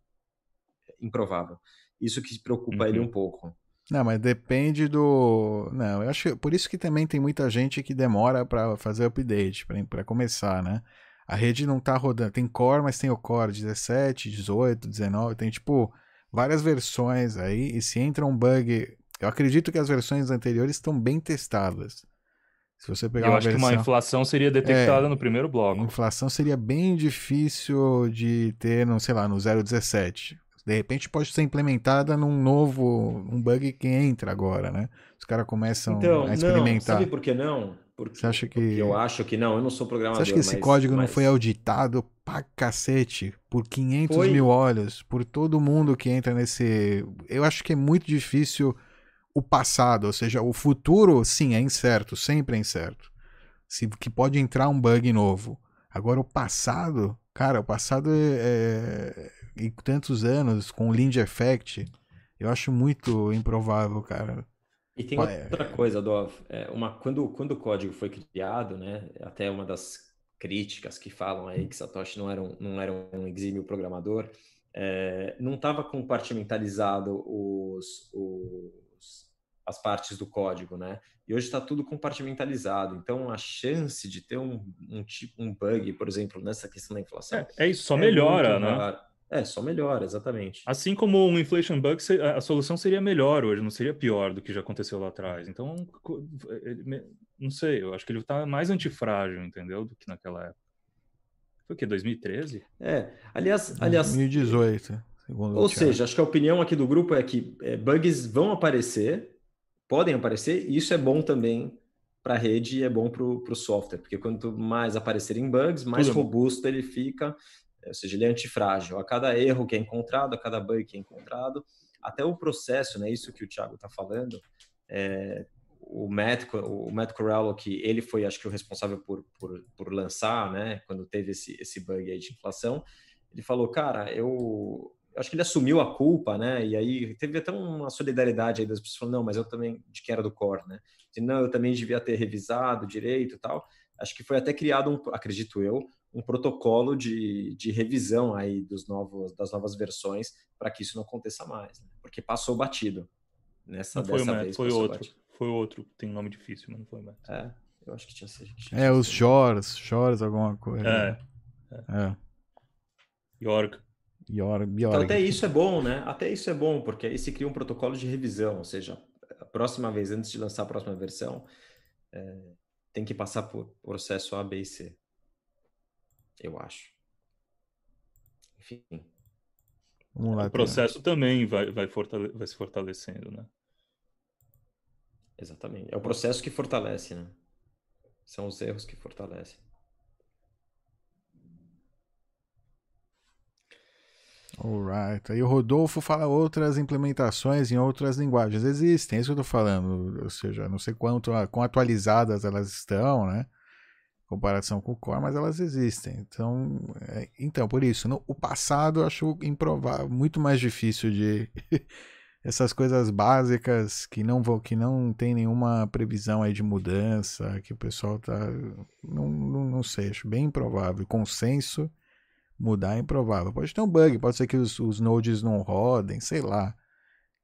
improvável. Isso que preocupa ele Uhum. um pouco. Não, mas depende do. Não, eu acho por isso que também tem muita gente que demora para fazer update, para começar, né? A rede não tá rodando. Tem core, mas tem o core 17, 18, 19, tem tipo várias versões aí. E se entra um bug, eu acredito que as versões anteriores estão bem testadas. Se você pegar Eu uma acho que uma versão, inflação seria detectada no primeiro bloco. inflação seria bem difícil de ter, no, sei lá, no 017. De repente pode ser implementada num novo, um bug que entra agora, né? Os caras começam Então, a não, experimentar. sabe por que não? Porque, Você acha que- eu acho que não, eu não sou Você programador. acha que esse mas- código não mas- foi auditado pra cacete por 500 Foi. mil olhos, por todo mundo que entra nesse. Eu acho que é muito difícil o passado, ou seja, o futuro, sim, é incerto, sempre é incerto. Se, que pode entrar um bug novo. Agora, o passado, cara, o passado é. é e tantos anos com o Lind Effect, eu acho muito improvável, cara. E tem Pô, é- outra coisa, Dov. É, uma, quando, quando o código foi criado, né, até uma das críticas que falam aí que Satoshi não era um, não era um exímio programador, é, não estava compartimentalizado os, os- as partes do código, né? E hoje está tudo compartimentalizado. Então, a chance de ter um, um tipo um bug, por exemplo, nessa questão da inflação, É, é isso, só é melhora, né? raro. É, só melhora, exatamente. Assim como um inflation bug, a solução seria melhor hoje, não seria pior do que já aconteceu lá atrás. Então, ele me- não sei, eu acho que ele está mais antifrágil, entendeu? Do que naquela época. Foi o quê? 2013? É, aliás, aliás, 2018, segundo Ou seja, acho que a opinião aqui do grupo é que é, bugs vão aparecer, podem aparecer, e isso é bom também para a rede e é bom para o software, porque quanto mais aparecerem bugs, mais Tudo é bom. robusto ele fica, é, ou seja, ele é antifrágil. A cada erro que é encontrado, a cada bug que é encontrado, até o processo, né, isso que o Thiago está falando, é, o Matt, o Matt Corallo, que ele foi, acho que, o responsável por, por, por lançar, né, quando teve esse, esse bug aí de inflação, ele falou, cara, eu acho que ele assumiu a culpa, né? E aí teve até uma solidariedade aí das pessoas falando, não, mas eu também, de quem era do core, né? De, não, eu também devia ter revisado direito e tal. Acho que foi até criado, um, acredito eu, um protocolo de, de revisão aí dos novos, das novas versões para que isso não aconteça mais, né? Porque passou batido. Nessa, Não foi o Matt, foi outro. batido. Foi outro, tem um nome difícil, mas não foi o Matt. É, eu acho que tinha sido. que É, os. Jors, Jors alguma coisa. É, É. York. Yor, Então, Bjorg. até isso é bom, né? Até isso é bom, porque aí se cria um protocolo de revisão, ou seja, a próxima vez, antes de lançar a próxima versão, é, tem que passar por processo A, B e C. Eu acho. Enfim. Vamos lá. O processo também vai, vai, fortale- vai se fortalecendo, né? Exatamente. É o processo que fortalece, né? São os erros que fortalecem. Alright. Aí o Rodolfo fala outras implementações em outras linguagens. Existem, é isso que eu tô falando. Ou seja, não sei quanto quão atualizadas elas estão, né? Em comparação com o Core, mas elas existem. Então, é, então por isso, no, o passado eu acho improvável, muito mais difícil de essas coisas básicas que não vão, que não tem nenhuma previsão aí de mudança, que o pessoal tá, não, não, não sei, acho bem improvável. Consenso mudar é improvável. Pode ter um bug, pode ser que os, os nodes não rodem, sei lá.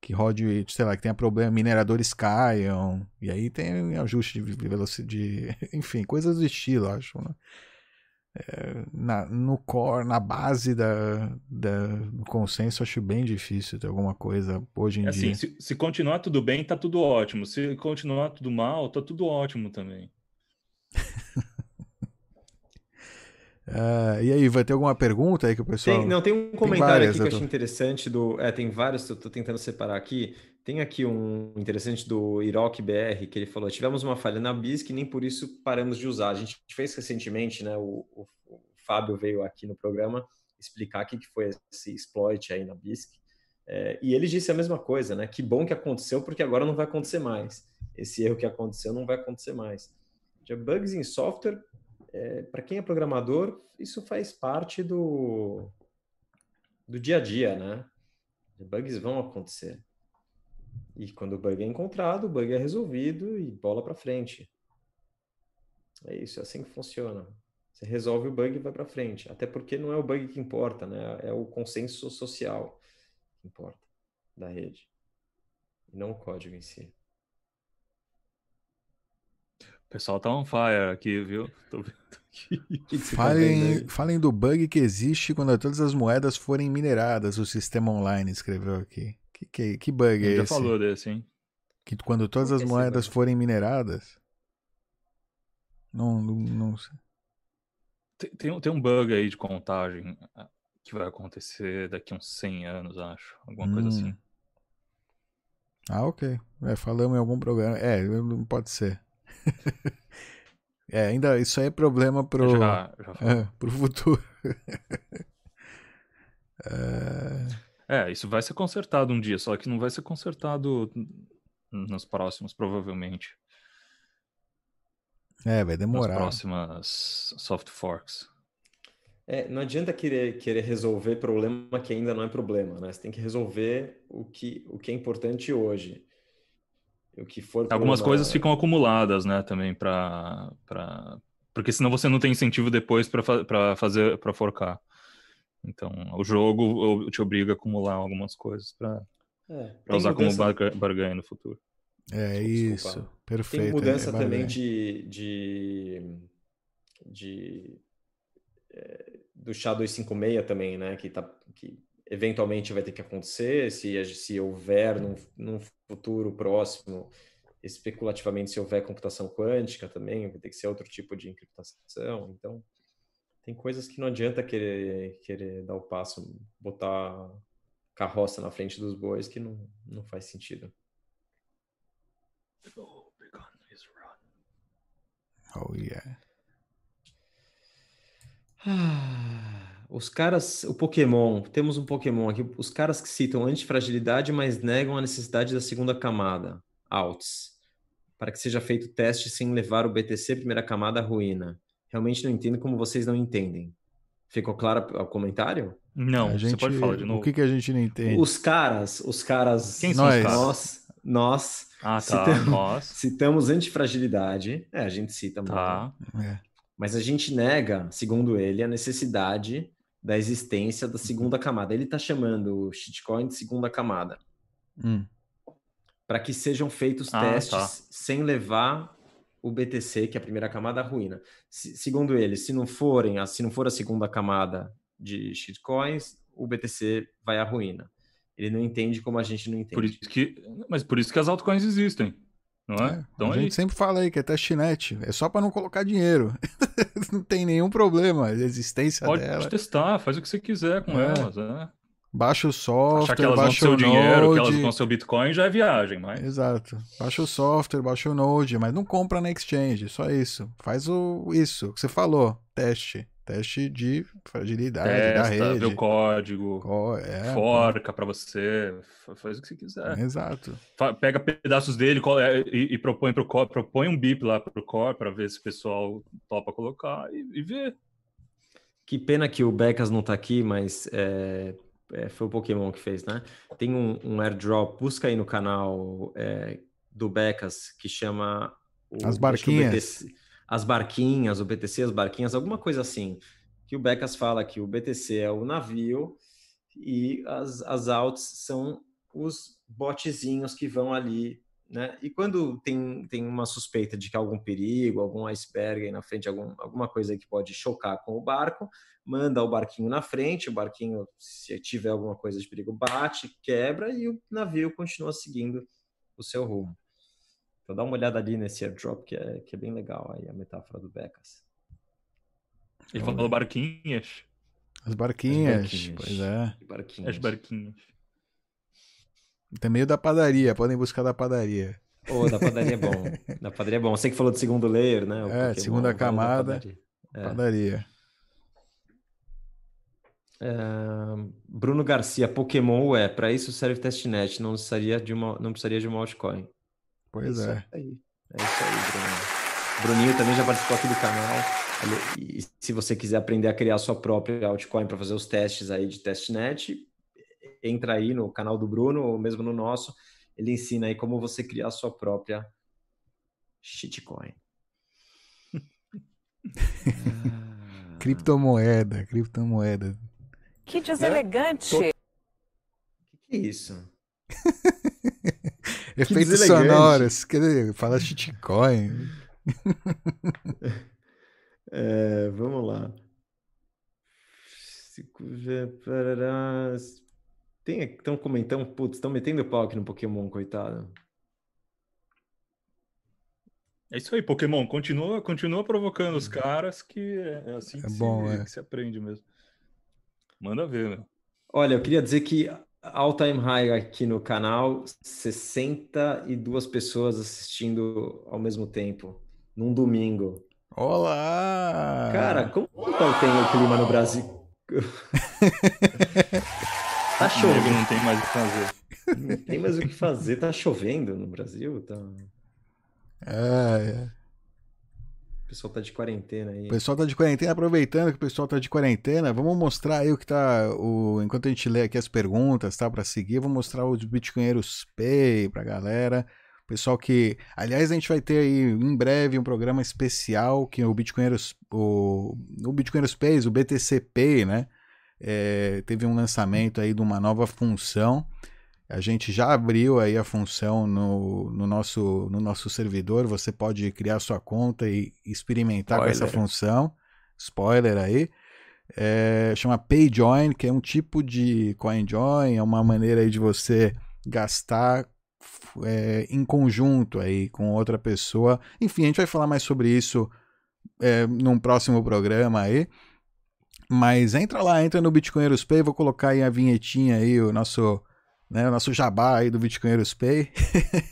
Que rode, sei lá, que tenha problema, mineradores caiam, e aí tem ajuste de velocidade, enfim, coisas do estilo, acho. Né? É, na, no core, na base da, da, do consenso, acho bem difícil ter alguma coisa hoje em É dia. assim, se, se continuar tudo bem, tá tudo ótimo. Se continuar tudo mal, tá tudo ótimo também. Uh, e aí, vai ter alguma pergunta aí que o pessoal. Tem, não, tem um comentário várias, aqui que eu tô... achei interessante do. É, tem vários, eu tô tentando separar aqui. Tem aqui um interessante do Iroc BR, que ele falou: tivemos uma falha na BISC e nem por isso paramos de usar. A gente fez recentemente, né? O, o, o Fábio veio aqui no programa explicar o que foi esse exploit aí na BISC. É, e ele disse a mesma coisa, né? Que bom que aconteceu, porque agora não vai acontecer mais. Esse erro que aconteceu não vai acontecer mais. De bugs em software, é, para quem é programador, isso faz parte do, do dia a dia, né? Bugs vão acontecer. E quando o bug é encontrado, o bug é resolvido e bola para frente. É isso, é assim que funciona. Você resolve o bug e vai para frente. Até porque não é o bug que importa, né? É o consenso social que importa da rede, não o código em si. O pessoal tá on fire aqui, viu? Tô vendo aqui. Tá falem, falem do bug que existe quando todas as moedas forem mineradas, o sistema online escreveu aqui. Que, que, que bug é já esse? Já falou desse, hein? Que quando todas as moedas bug? forem mineradas? Não, não, não sei. Tem, tem, tem um bug aí de contagem que vai acontecer daqui uns 100 anos, acho. Alguma hum. coisa assim. Ah, ok. É, falamos em algum programa. É, não pode ser. é, ainda isso aí é problema pro, já, já é, pro futuro. é... é, isso vai ser consertado um dia, só que não vai ser consertado nos próximos, provavelmente. É, vai demorar. Nas próximas soft forks. É, não adianta querer, querer resolver problema que ainda não é problema, né? Você tem que resolver o que, o que é importante hoje. O que for Algumas problema... coisas ficam acumuladas, né, também para pra... porque senão você não tem incentivo depois para fa fazer para forcar. Então, o jogo te obriga a acumular algumas coisas para é, usar mudança... como barganha no futuro. É isso, perfeito. Tem mudança é também de, de, de é, do SHA-256 também, né? Que, tá, que eventualmente vai ter que acontecer, se, se houver num, num futuro próximo, especulativamente, se houver computação quântica também, vai ter que ser outro tipo de encriptação. Então, tem coisas que não adianta querer, querer dar o passo, botar carroça na frente dos bois, que não, não faz sentido. Oh, yeah. Ah, os caras, o Pokémon, temos um Pokémon aqui, os caras que citam antifragilidade, mas negam a necessidade da segunda camada, outs, para que seja feito teste sem levar o BTC primeira camada à ruína. Realmente não entendo como vocês não entendem. Ficou claro o comentário? Não, a gente, você pode falar de novo. O que, que a gente não entende? Os caras, os caras... Quem são nós? caras? Nós, nós, ah, tá, citamos, nós. citamos antifragilidade, é, a gente cita tá. muito. É. Mas a gente nega, segundo ele, a necessidade da existência da segunda camada. Ele está chamando o shitcoin de segunda camada. Hum. Para que sejam feitos ah, testes tá. sem levar o BTC, que é a primeira camada, à ruína. Se, segundo ele, se não forem, se não for a segunda camada de shitcoins, o BTC vai à ruína. Ele não entende como a gente não entende. Por isso que, mas por isso que as altcoins existem. Não é? é então a aí. gente sempre fala aí que é testnet. É só para não colocar dinheiro. não tem nenhum problema a existência Pode dela. Pode testar, faz o que você quiser com é. elas. É. Baixa o software, Achar que elas baixa vão o seu Node. dinheiro, que elas vão seu Bitcoin já é viagem, mas... Exato. Baixa o software, baixa o Node, mas não compra na exchange, só isso. Faz o isso que você falou, teste. Teste de fragilidade Testa, da rede. Vê o código, Co é, forca para você, faz o que você quiser. Exato. Pega pedaços dele é, e, e propõe pro core, propõe um BIP lá pro core para ver se o pessoal topa colocar e, e vê. Que pena que o Becas não tá aqui, mas é, é, foi o Pokémon que fez, né? Tem um, um airdrop, busca aí no canal é, do Becas que chama o, As barquinhas as barquinhas, o BTC, as barquinhas, alguma coisa assim. Que o Becas fala que o BTC é o navio e as, as alts são os botezinhos que vão ali, né? E quando tem, tem uma suspeita de que há algum perigo, algum iceberg aí na frente, algum, alguma coisa que pode chocar com o barco, manda o barquinho na frente, o barquinho, se tiver alguma coisa de perigo, bate, quebra e o navio continua seguindo o seu rumo. Então dá uma olhada ali nesse airdrop que é, que é bem legal aí, a metáfora do Becas. Ele falou barquinhas. As barquinhas, barquinhas. pois é. Barquinhos. As barquinhas. Tem meio da padaria, podem buscar da padaria. Ô, da padaria é bom. Da padaria é bom. Você que falou do segundo layer, né? O É, Pokémon, segunda camada. padaria. É. Padaria. É, Bruno Garcia, Pokémon, ué, para isso serve testnet, não precisaria de uma, não precisaria de uma altcoin. Pois isso é. aí. É isso aí, Bruno. Bruninho também já participou aqui do canal. E se você quiser aprender a criar sua própria altcoin para fazer os testes aí de testnet, entra aí no canal do Bruno ou mesmo no nosso. Ele ensina aí como você criar a sua própria shitcoin. Ah. Criptomoeda, criptomoeda. Que deselegante. O que que é isso? Efeitos sonoros. Quer dizer, fala shitcoin. É, vamos lá. Tem, estão comentando, putz, estão metendo pau aqui no Pokémon, coitado. É isso aí, Pokémon. Continua, continua provocando os caras que é é assim É que, bom, se, é. que se aprende mesmo. Manda ver, meu. Olha, eu queria dizer que all time high aqui no canal, 62 pessoas assistindo ao mesmo tempo, num domingo. Olá! Cara, como tá tem o clima no Brasil? Tá chovendo, não tem mais o que fazer. não tem mais o que fazer, tá chovendo no Brasil, tá... É, é. Pessoal tá de quarentena aí. O pessoal tá de quarentena, aproveitando que o pessoal tá de quarentena, vamos mostrar aí o que tá. O, enquanto a gente lê aqui as perguntas, tá? Pra seguir, vou mostrar os Bitcoinheiros Pay pra galera. Pessoal que. Aliás, a gente vai ter aí em breve um programa especial que o Bitcoinheiros. O, o Bitcoinheiros Pay, o BTC Pay, né? É, teve um lançamento aí de uma nova função. A gente já abriu aí a função no, no, nosso, no nosso servidor. Você pode criar sua conta e experimentar com essa Spoiler. função. Spoiler aí. É, chama PayJoin, que é um tipo de CoinJoin, é uma maneira aí de você gastar é, em conjunto aí com outra pessoa. Enfim, a gente vai falar mais sobre isso é, num próximo programa aí. Mas entra lá, entra no Bitcoinheiros Pay, vou colocar aí a vinhetinha aí, o nosso, né, o nosso jabá aí do Bitcoinheiros Pay.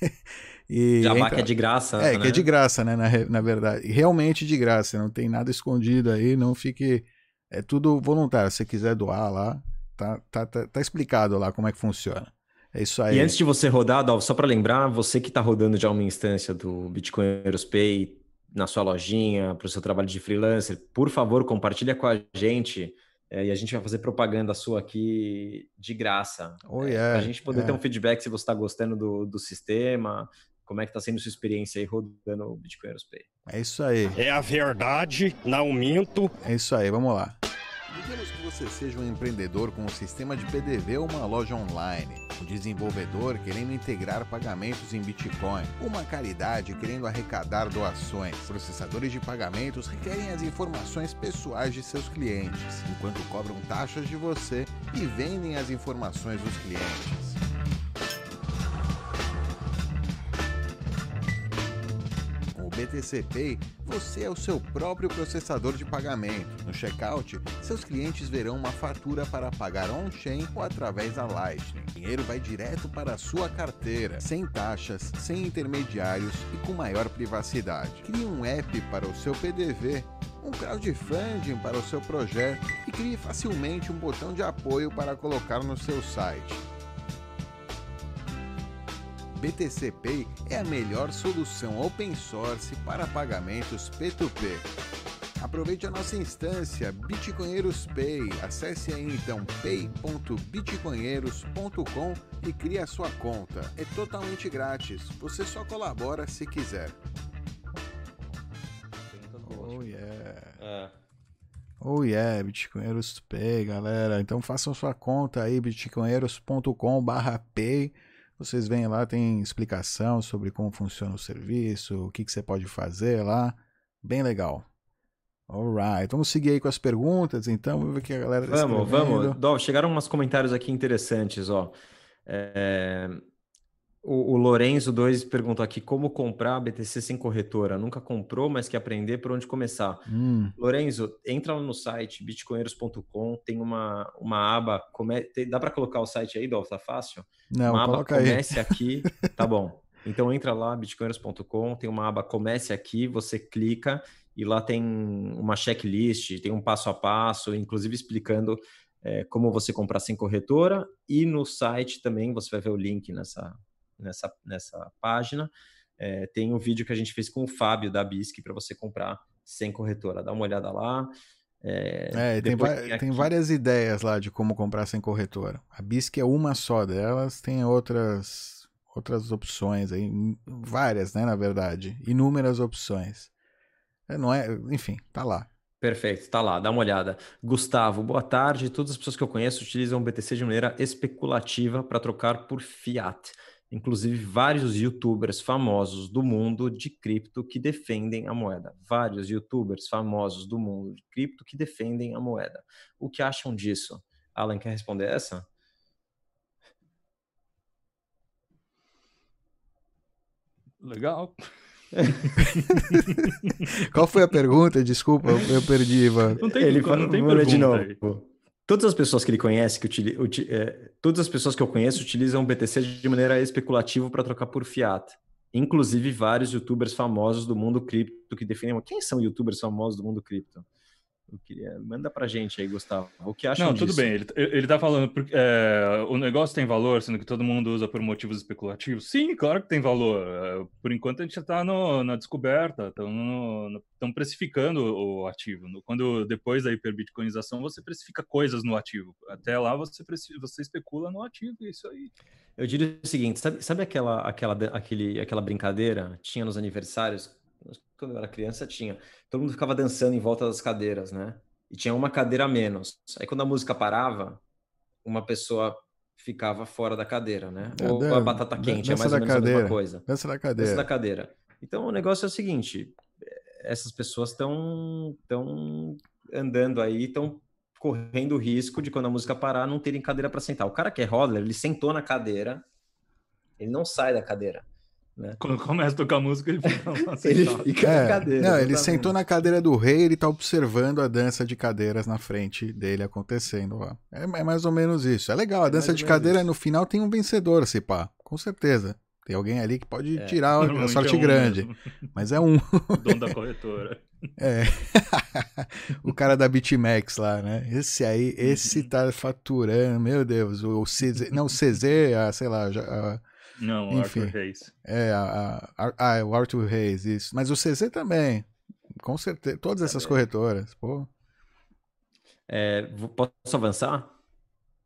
e Jabá entra- que é de graça, é, que né? é de graça, né? Na, na verdade. Realmente de graça, não tem nada escondido aí, não fique. É tudo voluntário. Se você quiser doar lá, tá, tá, tá, tá explicado lá como é que funciona. É isso aí. E antes de você rodar, Dal, só para lembrar, você que está rodando já uma instância do Bitcoiners Pay na sua lojinha, para o seu trabalho de freelancer, por favor, compartilha com a gente é, e a gente vai fazer propaganda sua aqui de graça. Oh, É, yeah, para a gente poder ter um feedback se você está gostando do, do sistema, como é que está sendo sua experiência aí rodando o Bitcoiners Pay. É isso aí. É a verdade, não minto. É isso aí, vamos lá. Digamos que você seja um empreendedor com um sistema de PDV ou uma loja online, um desenvolvedor querendo integrar pagamentos em Bitcoin, uma caridade querendo arrecadar doações. Processadores de pagamentos requerem as informações pessoais de seus clientes, enquanto cobram taxas de você e vendem as informações dos clientes. BTC Pay, você é o seu próprio processador de pagamento. No checkout, seus clientes verão uma fatura para pagar on-chain ou através da Lightning. O dinheiro vai direto para a sua carteira, sem taxas, sem intermediários e com maior privacidade. Crie um app para o seu PDV, um crowdfunding para o seu projeto e crie facilmente um botão de apoio para colocar no seu site. BTC Pay é a melhor solução open source para pagamentos P2P. Aproveite a nossa instância Bitcoinheiros Pay. Acesse aí então pay.bitcoinheiros.com e crie a sua conta. É totalmente grátis. Você só colabora se quiser. Oh yeah. É. Oh yeah, Bitcoinheiros Pay, galera. Então façam sua conta aí, bitcoinheiros.com/pay. Vocês veem lá, tem explicação sobre como funciona o serviço, o que, que você pode fazer lá. Bem legal. Alright, vamos seguir aí com as perguntas, então, vamos ver o que a galera tá Vamos, vamos. Chegaram uns comentários aqui interessantes, ó. É, O, o Lorenzo 2 perguntou aqui como comprar BTC sem corretora. Nunca comprou, mas quer aprender por onde começar. Hum, Lorenzo, entra lá no site bitcoinheiros.com, tem uma, uma aba. Come... tem- dá para colocar o site aí, Dolph? Tá fácil? não, uma aba aí. Comece Aqui. Tá bom. Então entra lá, bitcoinheiros.com, tem uma aba Comece Aqui, você clica e lá tem uma checklist, tem um passo a passo, inclusive explicando eh, como você comprar sem corretora. E no site também, você vai ver o link nessa, nessa, nessa página. eh, tem um vídeo que a gente fez com o Fábio da BISC para você comprar sem corretora. Dá uma olhada lá. É, e tem, va- tem aqui- várias ideias lá de como comprar sem corretora. A BISC é uma só delas, tem outras outras opções aí, várias, né, na verdade, inúmeras opções. É, não é, enfim, tá lá. Perfeito, tá lá, dá uma olhada. Gustavo, boa tarde. Todas as pessoas que eu conheço utilizam o BTC de maneira especulativa para trocar por fiat. Inclusive, vários youtubers famosos do mundo de cripto que defendem a moeda. Vários youtubers famosos do mundo de cripto que defendem a moeda. O que acham disso? Alan, quer responder essa? Legal. Qual foi a pergunta? Desculpa, eu, perdi, Ivan. Não tem, Ele não tem ler de pergunta novo. aí. Todas as pessoas que ele conhece, que utili, uti- é, todas as pessoas que eu conheço utilizam o BTC de maneira especulativa para trocar por fiat. Inclusive vários youtubers famosos do mundo cripto que defendem. Quem são youtubers famosos do mundo cripto? Eu queria... Manda pra gente aí, Gustavo. O que acham Não, disso? tudo bem. Ele, ele tá falando porque é, o negócio tem valor, sendo que todo mundo usa por motivos especulativos. Sim, claro que tem valor. É, Por enquanto a gente está na descoberta, estão precificando o ativo. No- Quando depois da hiperbitcoinização você precifica coisas no ativo. Até lá você, você especula no ativo, é isso aí. Eu diria o seguinte, sabe, sabe aquela, aquela, aquele, aquela brincadeira? Tinha nos aniversários, quando eu era criança tinha. Todo mundo ficava dançando em volta das cadeiras, né? E tinha uma cadeira a menos. Aí quando a música parava, uma pessoa ficava fora da cadeira, né? É, Ou a batata quente, é dança mais ou menos a mesma cadeira. coisa. Dança da Dança cadeira. da cadeira. Então o negócio é o seguinte, essas pessoas estão estão andando aí, estão correndo o risco de quando a música parar não terem cadeira para sentar. O cara que é hodler, ele sentou na cadeira, ele não sai da cadeira, né? Quando começa a tocar música, ele fica Ele fica É, na cadeira. não, ele sentou na cadeira do rei, ele tá observando a dança de cadeiras na frente dele acontecendo lá. É, é mais ou menos isso. É legal, a É dança mais de cadeira isso. no final tem um vencedor, se pá, com certeza. Tem alguém ali que pode É. tirar a sorte é um grande, mesmo, mas é um. o dono da corretora. É. o cara da BitMEX lá, né? Esse aí, esse tá faturando, meu Deus, o CZ, não, o CZ, a, sei lá, a- Não, o Enfim. Arthur Reis. é, a, a, a- ah, o Arthur Reis, isso. Mas o CZ também, com certeza, todas essas corretoras, pô. É, posso avançar?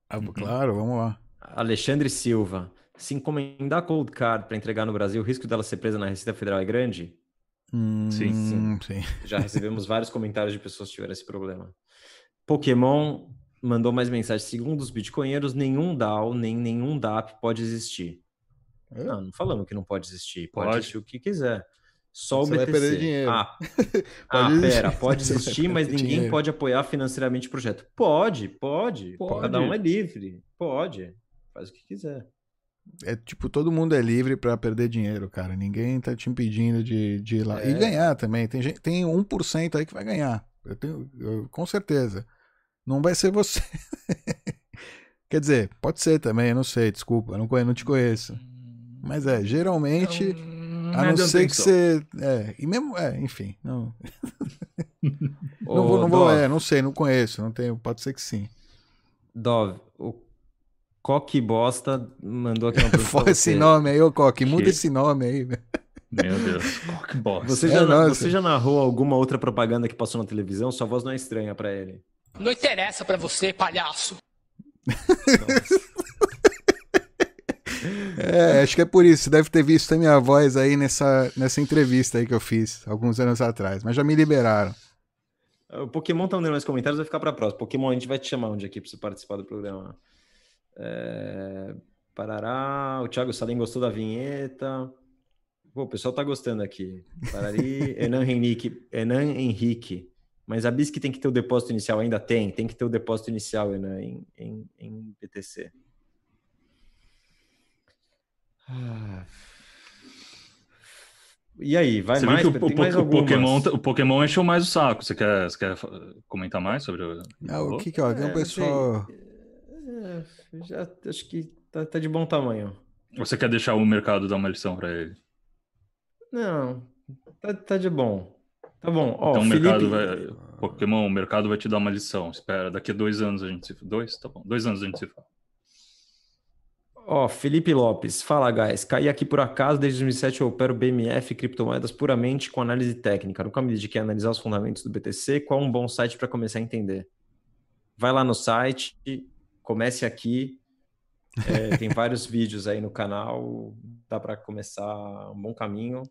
Ah. Claro, vamos lá. Alexandre Silva. Se encomendar Cold Card para entregar no Brasil, o risco dela ser presa na Receita Federal é grande? Hum, Sim, sim. Já recebemos vários comentários de pessoas que tiveram esse problema. Pokémon mandou mais mensagem. Segundo os bitcoinheiros, nenhum DAO nem nenhum DApp pode existir. É? Não, não falamos que não pode existir. Pode, Pode. existir o que quiser. Só Você o vai BTC. perder dinheiro. Ah, ah existir. pera, pode existir, mas ninguém dinheiro. pode apoiar financeiramente o projeto. Pode, pode. Pode. Cada um é livre. Pode. Faz o que quiser. É tipo, todo mundo é livre pra perder dinheiro, cara. Ninguém tá te impedindo de, de ir lá. E É. ganhar também. Tem, gente, tem 1% aí que vai ganhar. Eu tenho, eu- com certeza. Não vai ser você. Quer dizer, pode ser também, eu não sei, desculpa, eu não, não te conheço. Mas é, geralmente, Hum, a não nada ser que atenção. você. É, e mesmo. É, enfim. Não, não vou, não vou, é, não sei, não conheço, não tenho, pode ser que sim. Dov, o Coque Bosta mandou aqui uma pergunta esse você. nome aí, ô Coque, muda Que- esse nome aí, velho. Meu Deus, oh, que bosta. Você É, já, nossa. você já narrou alguma outra propaganda que passou na televisão? Sua voz não é estranha pra ele. Não interessa pra você, palhaço. É, acho que é por isso. Você deve ter visto a minha voz aí nessa, nessa entrevista aí que eu fiz alguns anos atrás. Mas já me liberaram. O Pokémon tá mais comentários, vai ficar pra próxima. Pokémon, a gente vai te chamar um dia aqui pra você participar do programa. É... Parará, o Thiago Salim gostou da vinheta. Pô, o pessoal tá gostando aqui. Parari, Enan Henrique, Enan Henrique. Mas a BISC tem que ter o depósito inicial, ainda tem, tem que ter o depósito inicial, Enan, em, em, em BTC. Ai, E aí, vai Você mais? viu que o, Tem o, mais o Pokémon, algumas. o Pokémon encheu mais o saco. Você quer, você quer comentar mais sobre o. Não, o que que, ó, tem um É, pessoal... É, já acho que tá, tá de bom tamanho. Você quer deixar o mercado dar uma lição pra ele? Não, tá, tá de bom. Tá bom. Ó, então o Felipe, mercado vai. Pokémon, o mercado vai te dar uma lição. Espera, daqui a dois anos a gente se. Dois? Tá bom. Dois anos a gente se fala. Ó, Felipe Lopes, fala, guys. Caí aqui por acaso, desde 2007 eu opero BMF criptomoedas puramente com análise técnica. Nunca me dediquei a analisar os fundamentos do BTC. Qual um bom site para começar a entender? Vai lá no site, comece aqui. É, tem vários vídeos aí no canal, dá para começar um bom caminho.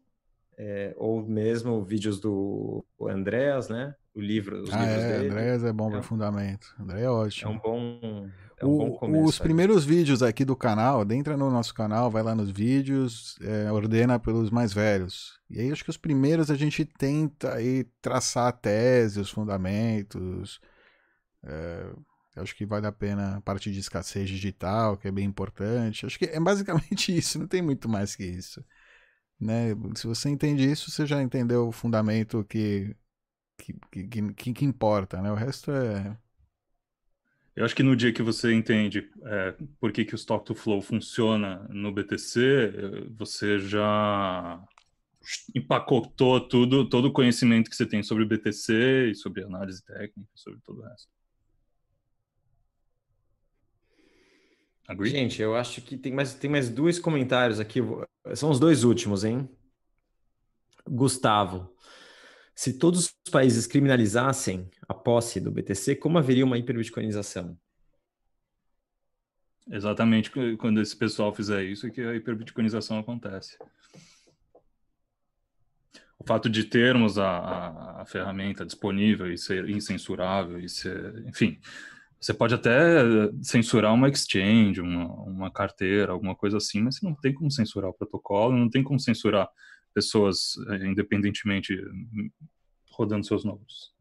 É, ou mesmo vídeos do Andreas, né? O livro, os Ah, livros é, dele. Andréas é bom É para fundamento. André é É ótimo. um bom, é um bom O- começo. os aí. primeiros vídeos aqui do canal, entra no nosso canal, vai lá nos vídeos, é, ordena pelos mais velhos. E aí acho que os primeiros a gente tenta aí traçar a tese, os fundamentos. é, acho que vale a pena a parte de escassez digital, que é bem importante. Acho que é basicamente isso, não tem muito mais que isso. Né? Se você entende isso, você já entendeu o fundamento que, que, que, que, que importa, né? O resto é. Eu acho que no dia que você entende é, por que, que o Stock to Flow funciona no BTC, eh, você já empacotou tudo, todo o conhecimento que você tem sobre BTC e sobre análise técnica, sobre todo o resto. Agree? Gente, eu acho que tem mais, tem mais dois comentários aqui. São os dois últimos, hein? Gustavo, se todos os países criminalizassem a posse do BTC, como haveria uma hiperbitcoinização? Exatamente qu- quando esse pessoal fizer isso é que a hiperbitcoinização acontece. O fato de termos a, a- a ferramenta disponível e ser incensurável e ser, enfim, você pode até censurar uma exchange, uma, uma carteira, alguma coisa assim, mas você não tem como censurar o protocolo, não tem como censurar pessoas eh, independentemente rodando seus nodes.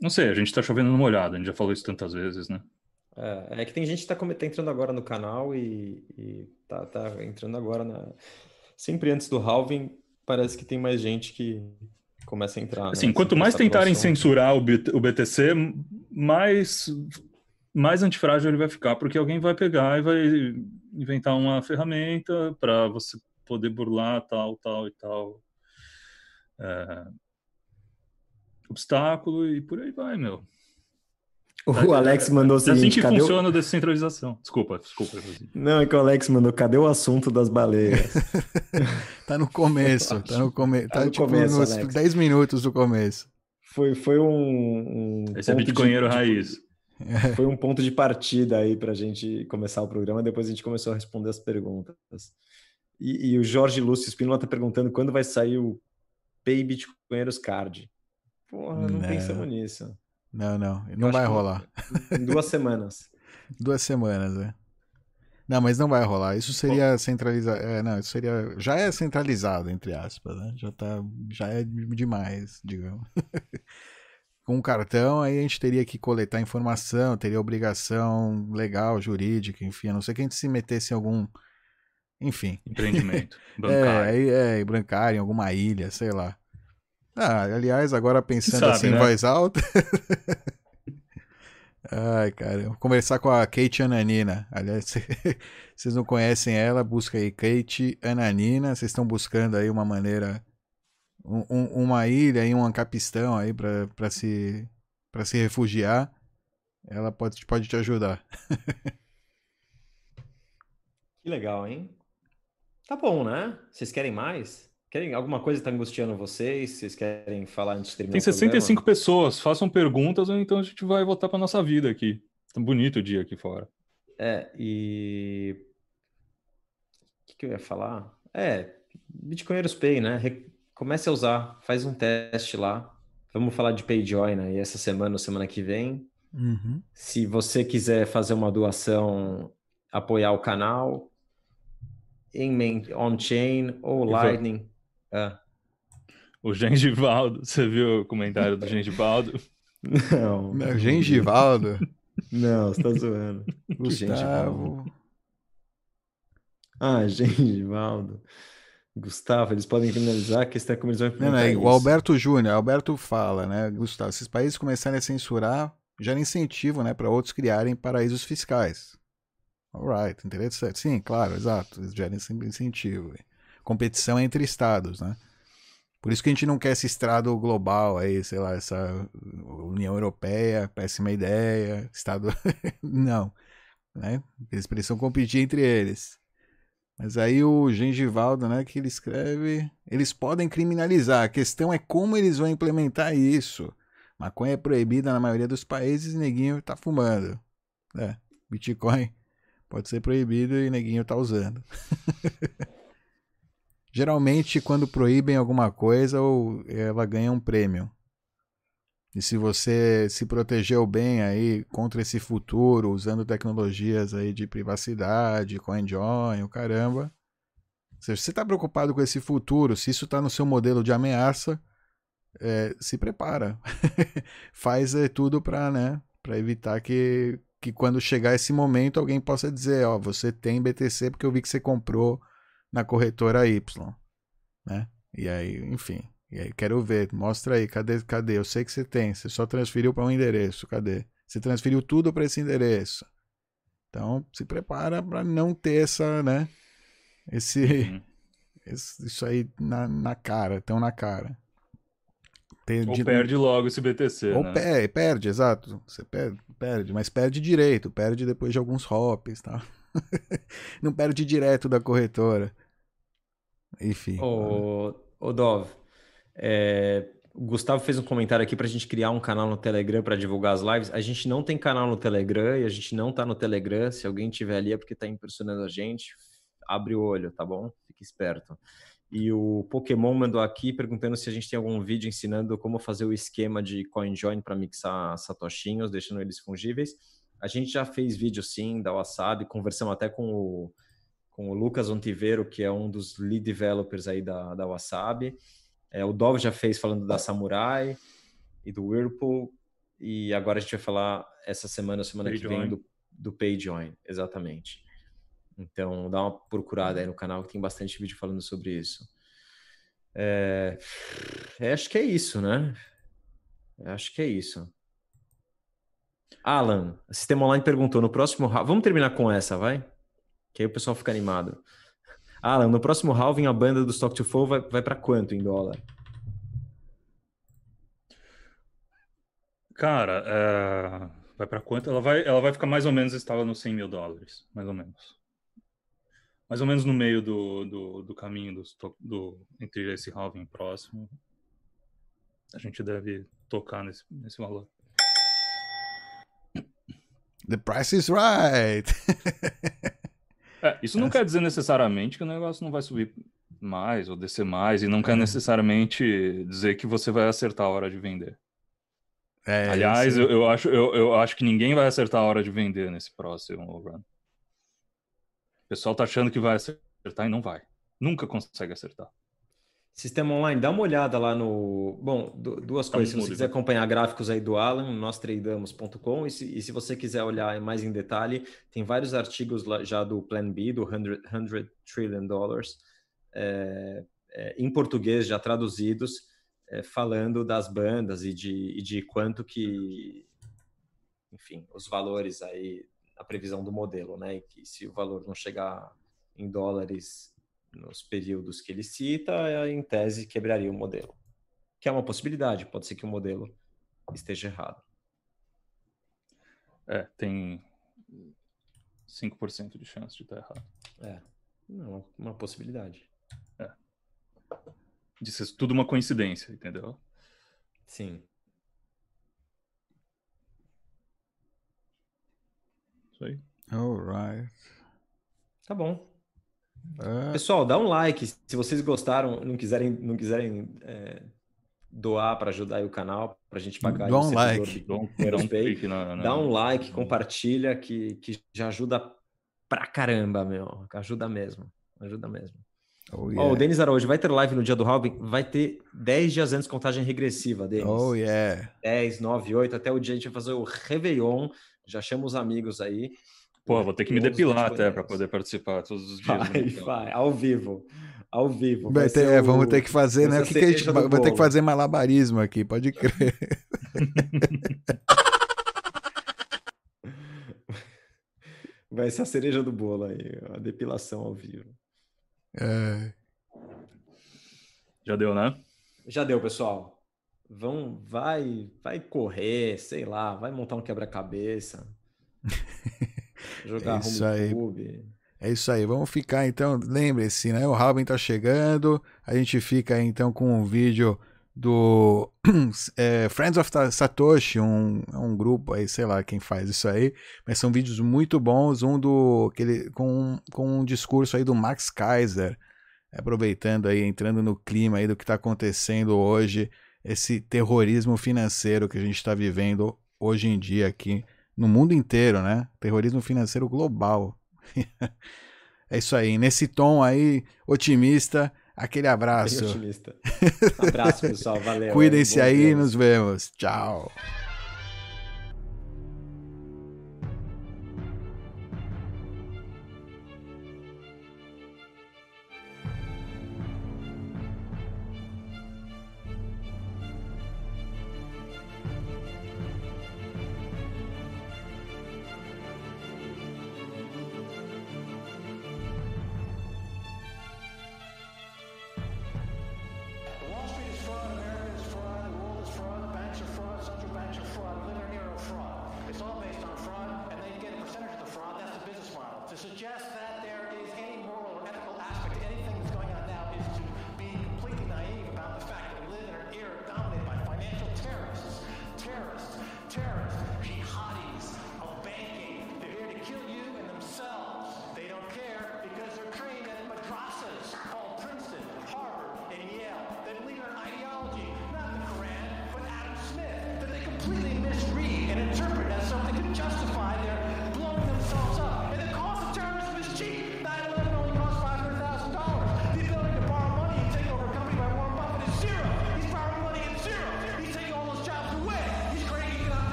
Não sei, a gente tá chovendo numa olhada, a gente já falou isso tantas vezes, né? É, é que tem gente que tá, come- tá entrando agora no canal e, e tá, entrando agora na. Sempre antes do halving, parece que tem mais gente que começa a entrar. né? Assim, quanto Sempre mais tentarem atuação. censurar o BTC, mais, mais antifrágil ele vai ficar, porque alguém vai pegar e vai inventar uma ferramenta para você poder burlar tal, tal e tal é, obstáculo e por aí vai, meu. O Alex mandou o É assim seguinte: que cadê o- funciona a descentralização. Desculpa, desculpa. Não, é que o Alex mandou, cadê o assunto das baleias? Tá no começo, tá no, come... Tá tá, no tipo começo, nos Alex. 10 minutos do começo. Foi, foi um, um Esse é bitcoinheiro de- raiz. Foi um ponto de partida aí para a gente começar o programa. Depois a gente começou a responder as perguntas. E, e o Jorge Lúcio Espínola está perguntando quando vai sair o Pay Bitcoinheiros Card. Porra, não, Não. pensamos nisso. Não, não, não vai rolar. Em duas semanas. Duas semanas, é. Não, mas não vai rolar. Isso seria centralizado. É, não, isso seria. Já é centralizado, entre aspas, né? Já tá. Já é demais, digamos. Com um cartão, aí a gente teria que coletar informação, teria obrigação legal, jurídica, enfim, a não ser que a gente se metesse em algum. Enfim. Empreendimento. É, Bancário. aí é, bancário, em alguma ilha, sei lá. Ah, aliás, agora pensando sabe, assim em né? voz alta. Ai, cara, vou conversar com a Kate Ananina. Aliás, vocês não conhecem ela, busca aí Kate Ananina. Vocês estão buscando aí uma maneira, um- um- uma ilha e um ancapistão aí para se para se refugiar. Ela pode, pode te ajudar. Que legal, hein? Tá bom, né? Vocês querem mais? Querem alguma coisa está angustiando vocês? Vocês querem falar antes de terminar Tem o programa? 65 pessoas, façam perguntas ou então a gente vai voltar para nossa vida aqui. Tá bonito o dia aqui fora. É, e. O que, que eu ia falar? É, Bitcoinheiros Pay, né? Re- Comece a usar, faz um teste lá. Vamos falar de PayJoin aí essa semana ou semana que vem. Uhum. Se você quiser fazer uma doação, apoiar o canal, em main- on-chain ou E Lightning. Ah, O Gengivaldo, você viu o comentário do Gengivaldo? não, Meu, Gengivaldo, não, você tá zoando. Que Gengivaldo? Gustavo. Ah, Gengivaldo. Gustavo, eles podem criminalizar a é como eles vão Não, não, é, o Alberto Júnior, Alberto fala, né, Gustavo, se os países começarem a censurar, gera incentivo, né, para outros criarem paraísos fiscais. Alright, interessante. Sim, claro, exato. Gera sempre incentivo. Competição entre estados, né? Por isso que a gente não quer esse estrado global aí, sei lá, essa União Europeia, péssima ideia, Estado. não. Né? Eles precisam competir entre eles. Mas aí o Gengivaldo, né, que ele escreve, eles podem criminalizar. A questão é como eles vão implementar isso. Maconha é proibida na maioria dos países e neguinho tá fumando. É, Bitcoin pode ser proibido e neguinho tá usando. Geralmente, quando proíbem alguma coisa, ela ganha um prêmio. E se você se protegeu bem aí contra esse futuro, usando tecnologias aí de privacidade, CoinJoin, o caramba. Se você está preocupado com esse futuro, se isso está no seu modelo de ameaça, é, se prepara. Faz é, tudo para né, evitar que, que quando chegar esse momento alguém possa dizer, ó, você tem BTC porque eu vi que você comprou na corretora Y, né? E aí, enfim, e aí quero ver, mostra aí, cadê, cadê? Eu sei que você tem, você só transferiu para um endereço, cadê? Você transferiu tudo para esse endereço. Então, se prepara para não ter essa, né? Esse, uhum. esse isso aí na, na cara, tão na cara. Tem, Ou de... perde logo esse BTC, Ou né? perde, perde, exato. Você perde, perde, mas perde direito, perde depois de alguns hops, tá? não perde direto da corretora. Enfim. Ô, ô Dov, é, o Gustavo fez um comentário aqui para a gente criar um canal no Telegram para divulgar as lives. A gente não tem canal no Telegram e a gente não está no Telegram. Se alguém tiver ali é porque está impressionando a gente. Abre o olho, tá bom? Fique esperto. E o Pokémon mandou aqui perguntando se a gente tem algum vídeo ensinando como fazer o esquema de CoinJoin para mixar satoshinhos, deixando eles fungíveis. A gente já fez vídeo sim da Wasabi, conversamos até com o, com o Lucas Ontiveiro, que é um dos lead developers aí da, da Wasabi. É, o Dov já fez falando da Samurai e do Whirlpool. E agora a gente vai falar essa semana, semana Pay que vem, do, do PayJoin. Exatamente. Então, dá uma procurada aí no canal que tem bastante vídeo falando sobre isso. É, é, acho que é isso, né? Acho que é isso. Alan, Sistema Online perguntou no próximo. Vamos terminar com essa, vai? Que aí o pessoal fica animado. Alan, no próximo halving a banda do Stock to Flow vai, vai para quanto em dólar? Cara, é... vai para quanto? Ela vai, ela vai ficar mais ou menos estável nos 100 mil dólares, mais ou menos. Mais ou menos no meio do, do, do caminho do, do, entre esse halving próximo. A gente deve tocar nesse, nesse valor. The price is right. é, isso não quer dizer necessariamente que o negócio não vai subir mais ou descer mais, e não quer necessariamente dizer que você vai acertar a hora de vender. É, Aliás, eu, eu, acho, eu, eu acho que ninguém vai acertar a hora de vender nesse próximo run. O pessoal tá achando que vai acertar e não vai. Nunca consegue acertar. Sistema Online, dá uma olhada lá no. Bom, duas tá coisas. Se você quiser acompanhar gráficos aí do Alan, nós tradamos.com. E, se, e se você quiser olhar mais em detalhe, tem vários artigos lá, já do Plan B, do 100, 100 Trillion Dollars, é, é, em português já traduzidos, é, falando das bandas e de, e de quanto que. Enfim, os valores aí, a previsão do modelo, né? E que se o valor não chegar em dólares nos períodos que ele cita, em tese quebraria o modelo. Que é uma possibilidade, pode ser que o modelo esteja errado. É, tem 5% de chance de estar errado. É, não, uma possibilidade. É. De ser tudo uma coincidência, entendeu? Sim. Isso aí. Alright. Tá bom. É. Pessoal, dá um like se vocês gostaram, não quiserem, não quiserem é, doar para ajudar o canal, para a gente pagar dá um like. Do, do na, na... Dá um like, compartilha, que, que já ajuda pra caramba, meu. Ajuda mesmo. Ajuda mesmo. Oh, yeah. oh, o Denis Araújo, vai ter live no dia do Robin? Vai ter 10 dias antes contagem regressiva, Denis. Oh, yeah. 10, 9, 8, até o dia a gente vai fazer o Réveillon. Já chama os amigos aí Pô, vou ter que me depilar até para poder participar todos os dias. Vai, vai, ao vivo. Ao vivo. Vai Vai ter- é, o- vamos ter que fazer, vai né? ser O que a que a gente vai, vai ter que bolo. fazer malabarismo aqui, pode crer. Vai ser a cereja do bolo aí, a depilação ao vivo. É, Já deu, né? Já deu, pessoal. Vão, vai, vai correr, sei lá, vai montar um quebra-cabeça. Jogar É isso aí. clube. É isso aí, vamos ficar então. Lembre-se, né? O Robin tá chegando. A gente fica então com um vídeo do é, Friends of Satoshi, um, um grupo aí, sei lá quem faz isso aí, mas são vídeos muito bons. Um do aquele, com, com um discurso aí do Max Kaiser, aproveitando aí, entrando no clima aí do que está acontecendo hoje, esse terrorismo financeiro que a gente está vivendo hoje em dia aqui no mundo inteiro, né? Terrorismo financeiro global. é isso aí. Nesse tom aí, otimista, aquele abraço. Bem otimista. Abraço, pessoal. Valeu. Cuidem-se aí, treino. nos vemos. Tchau.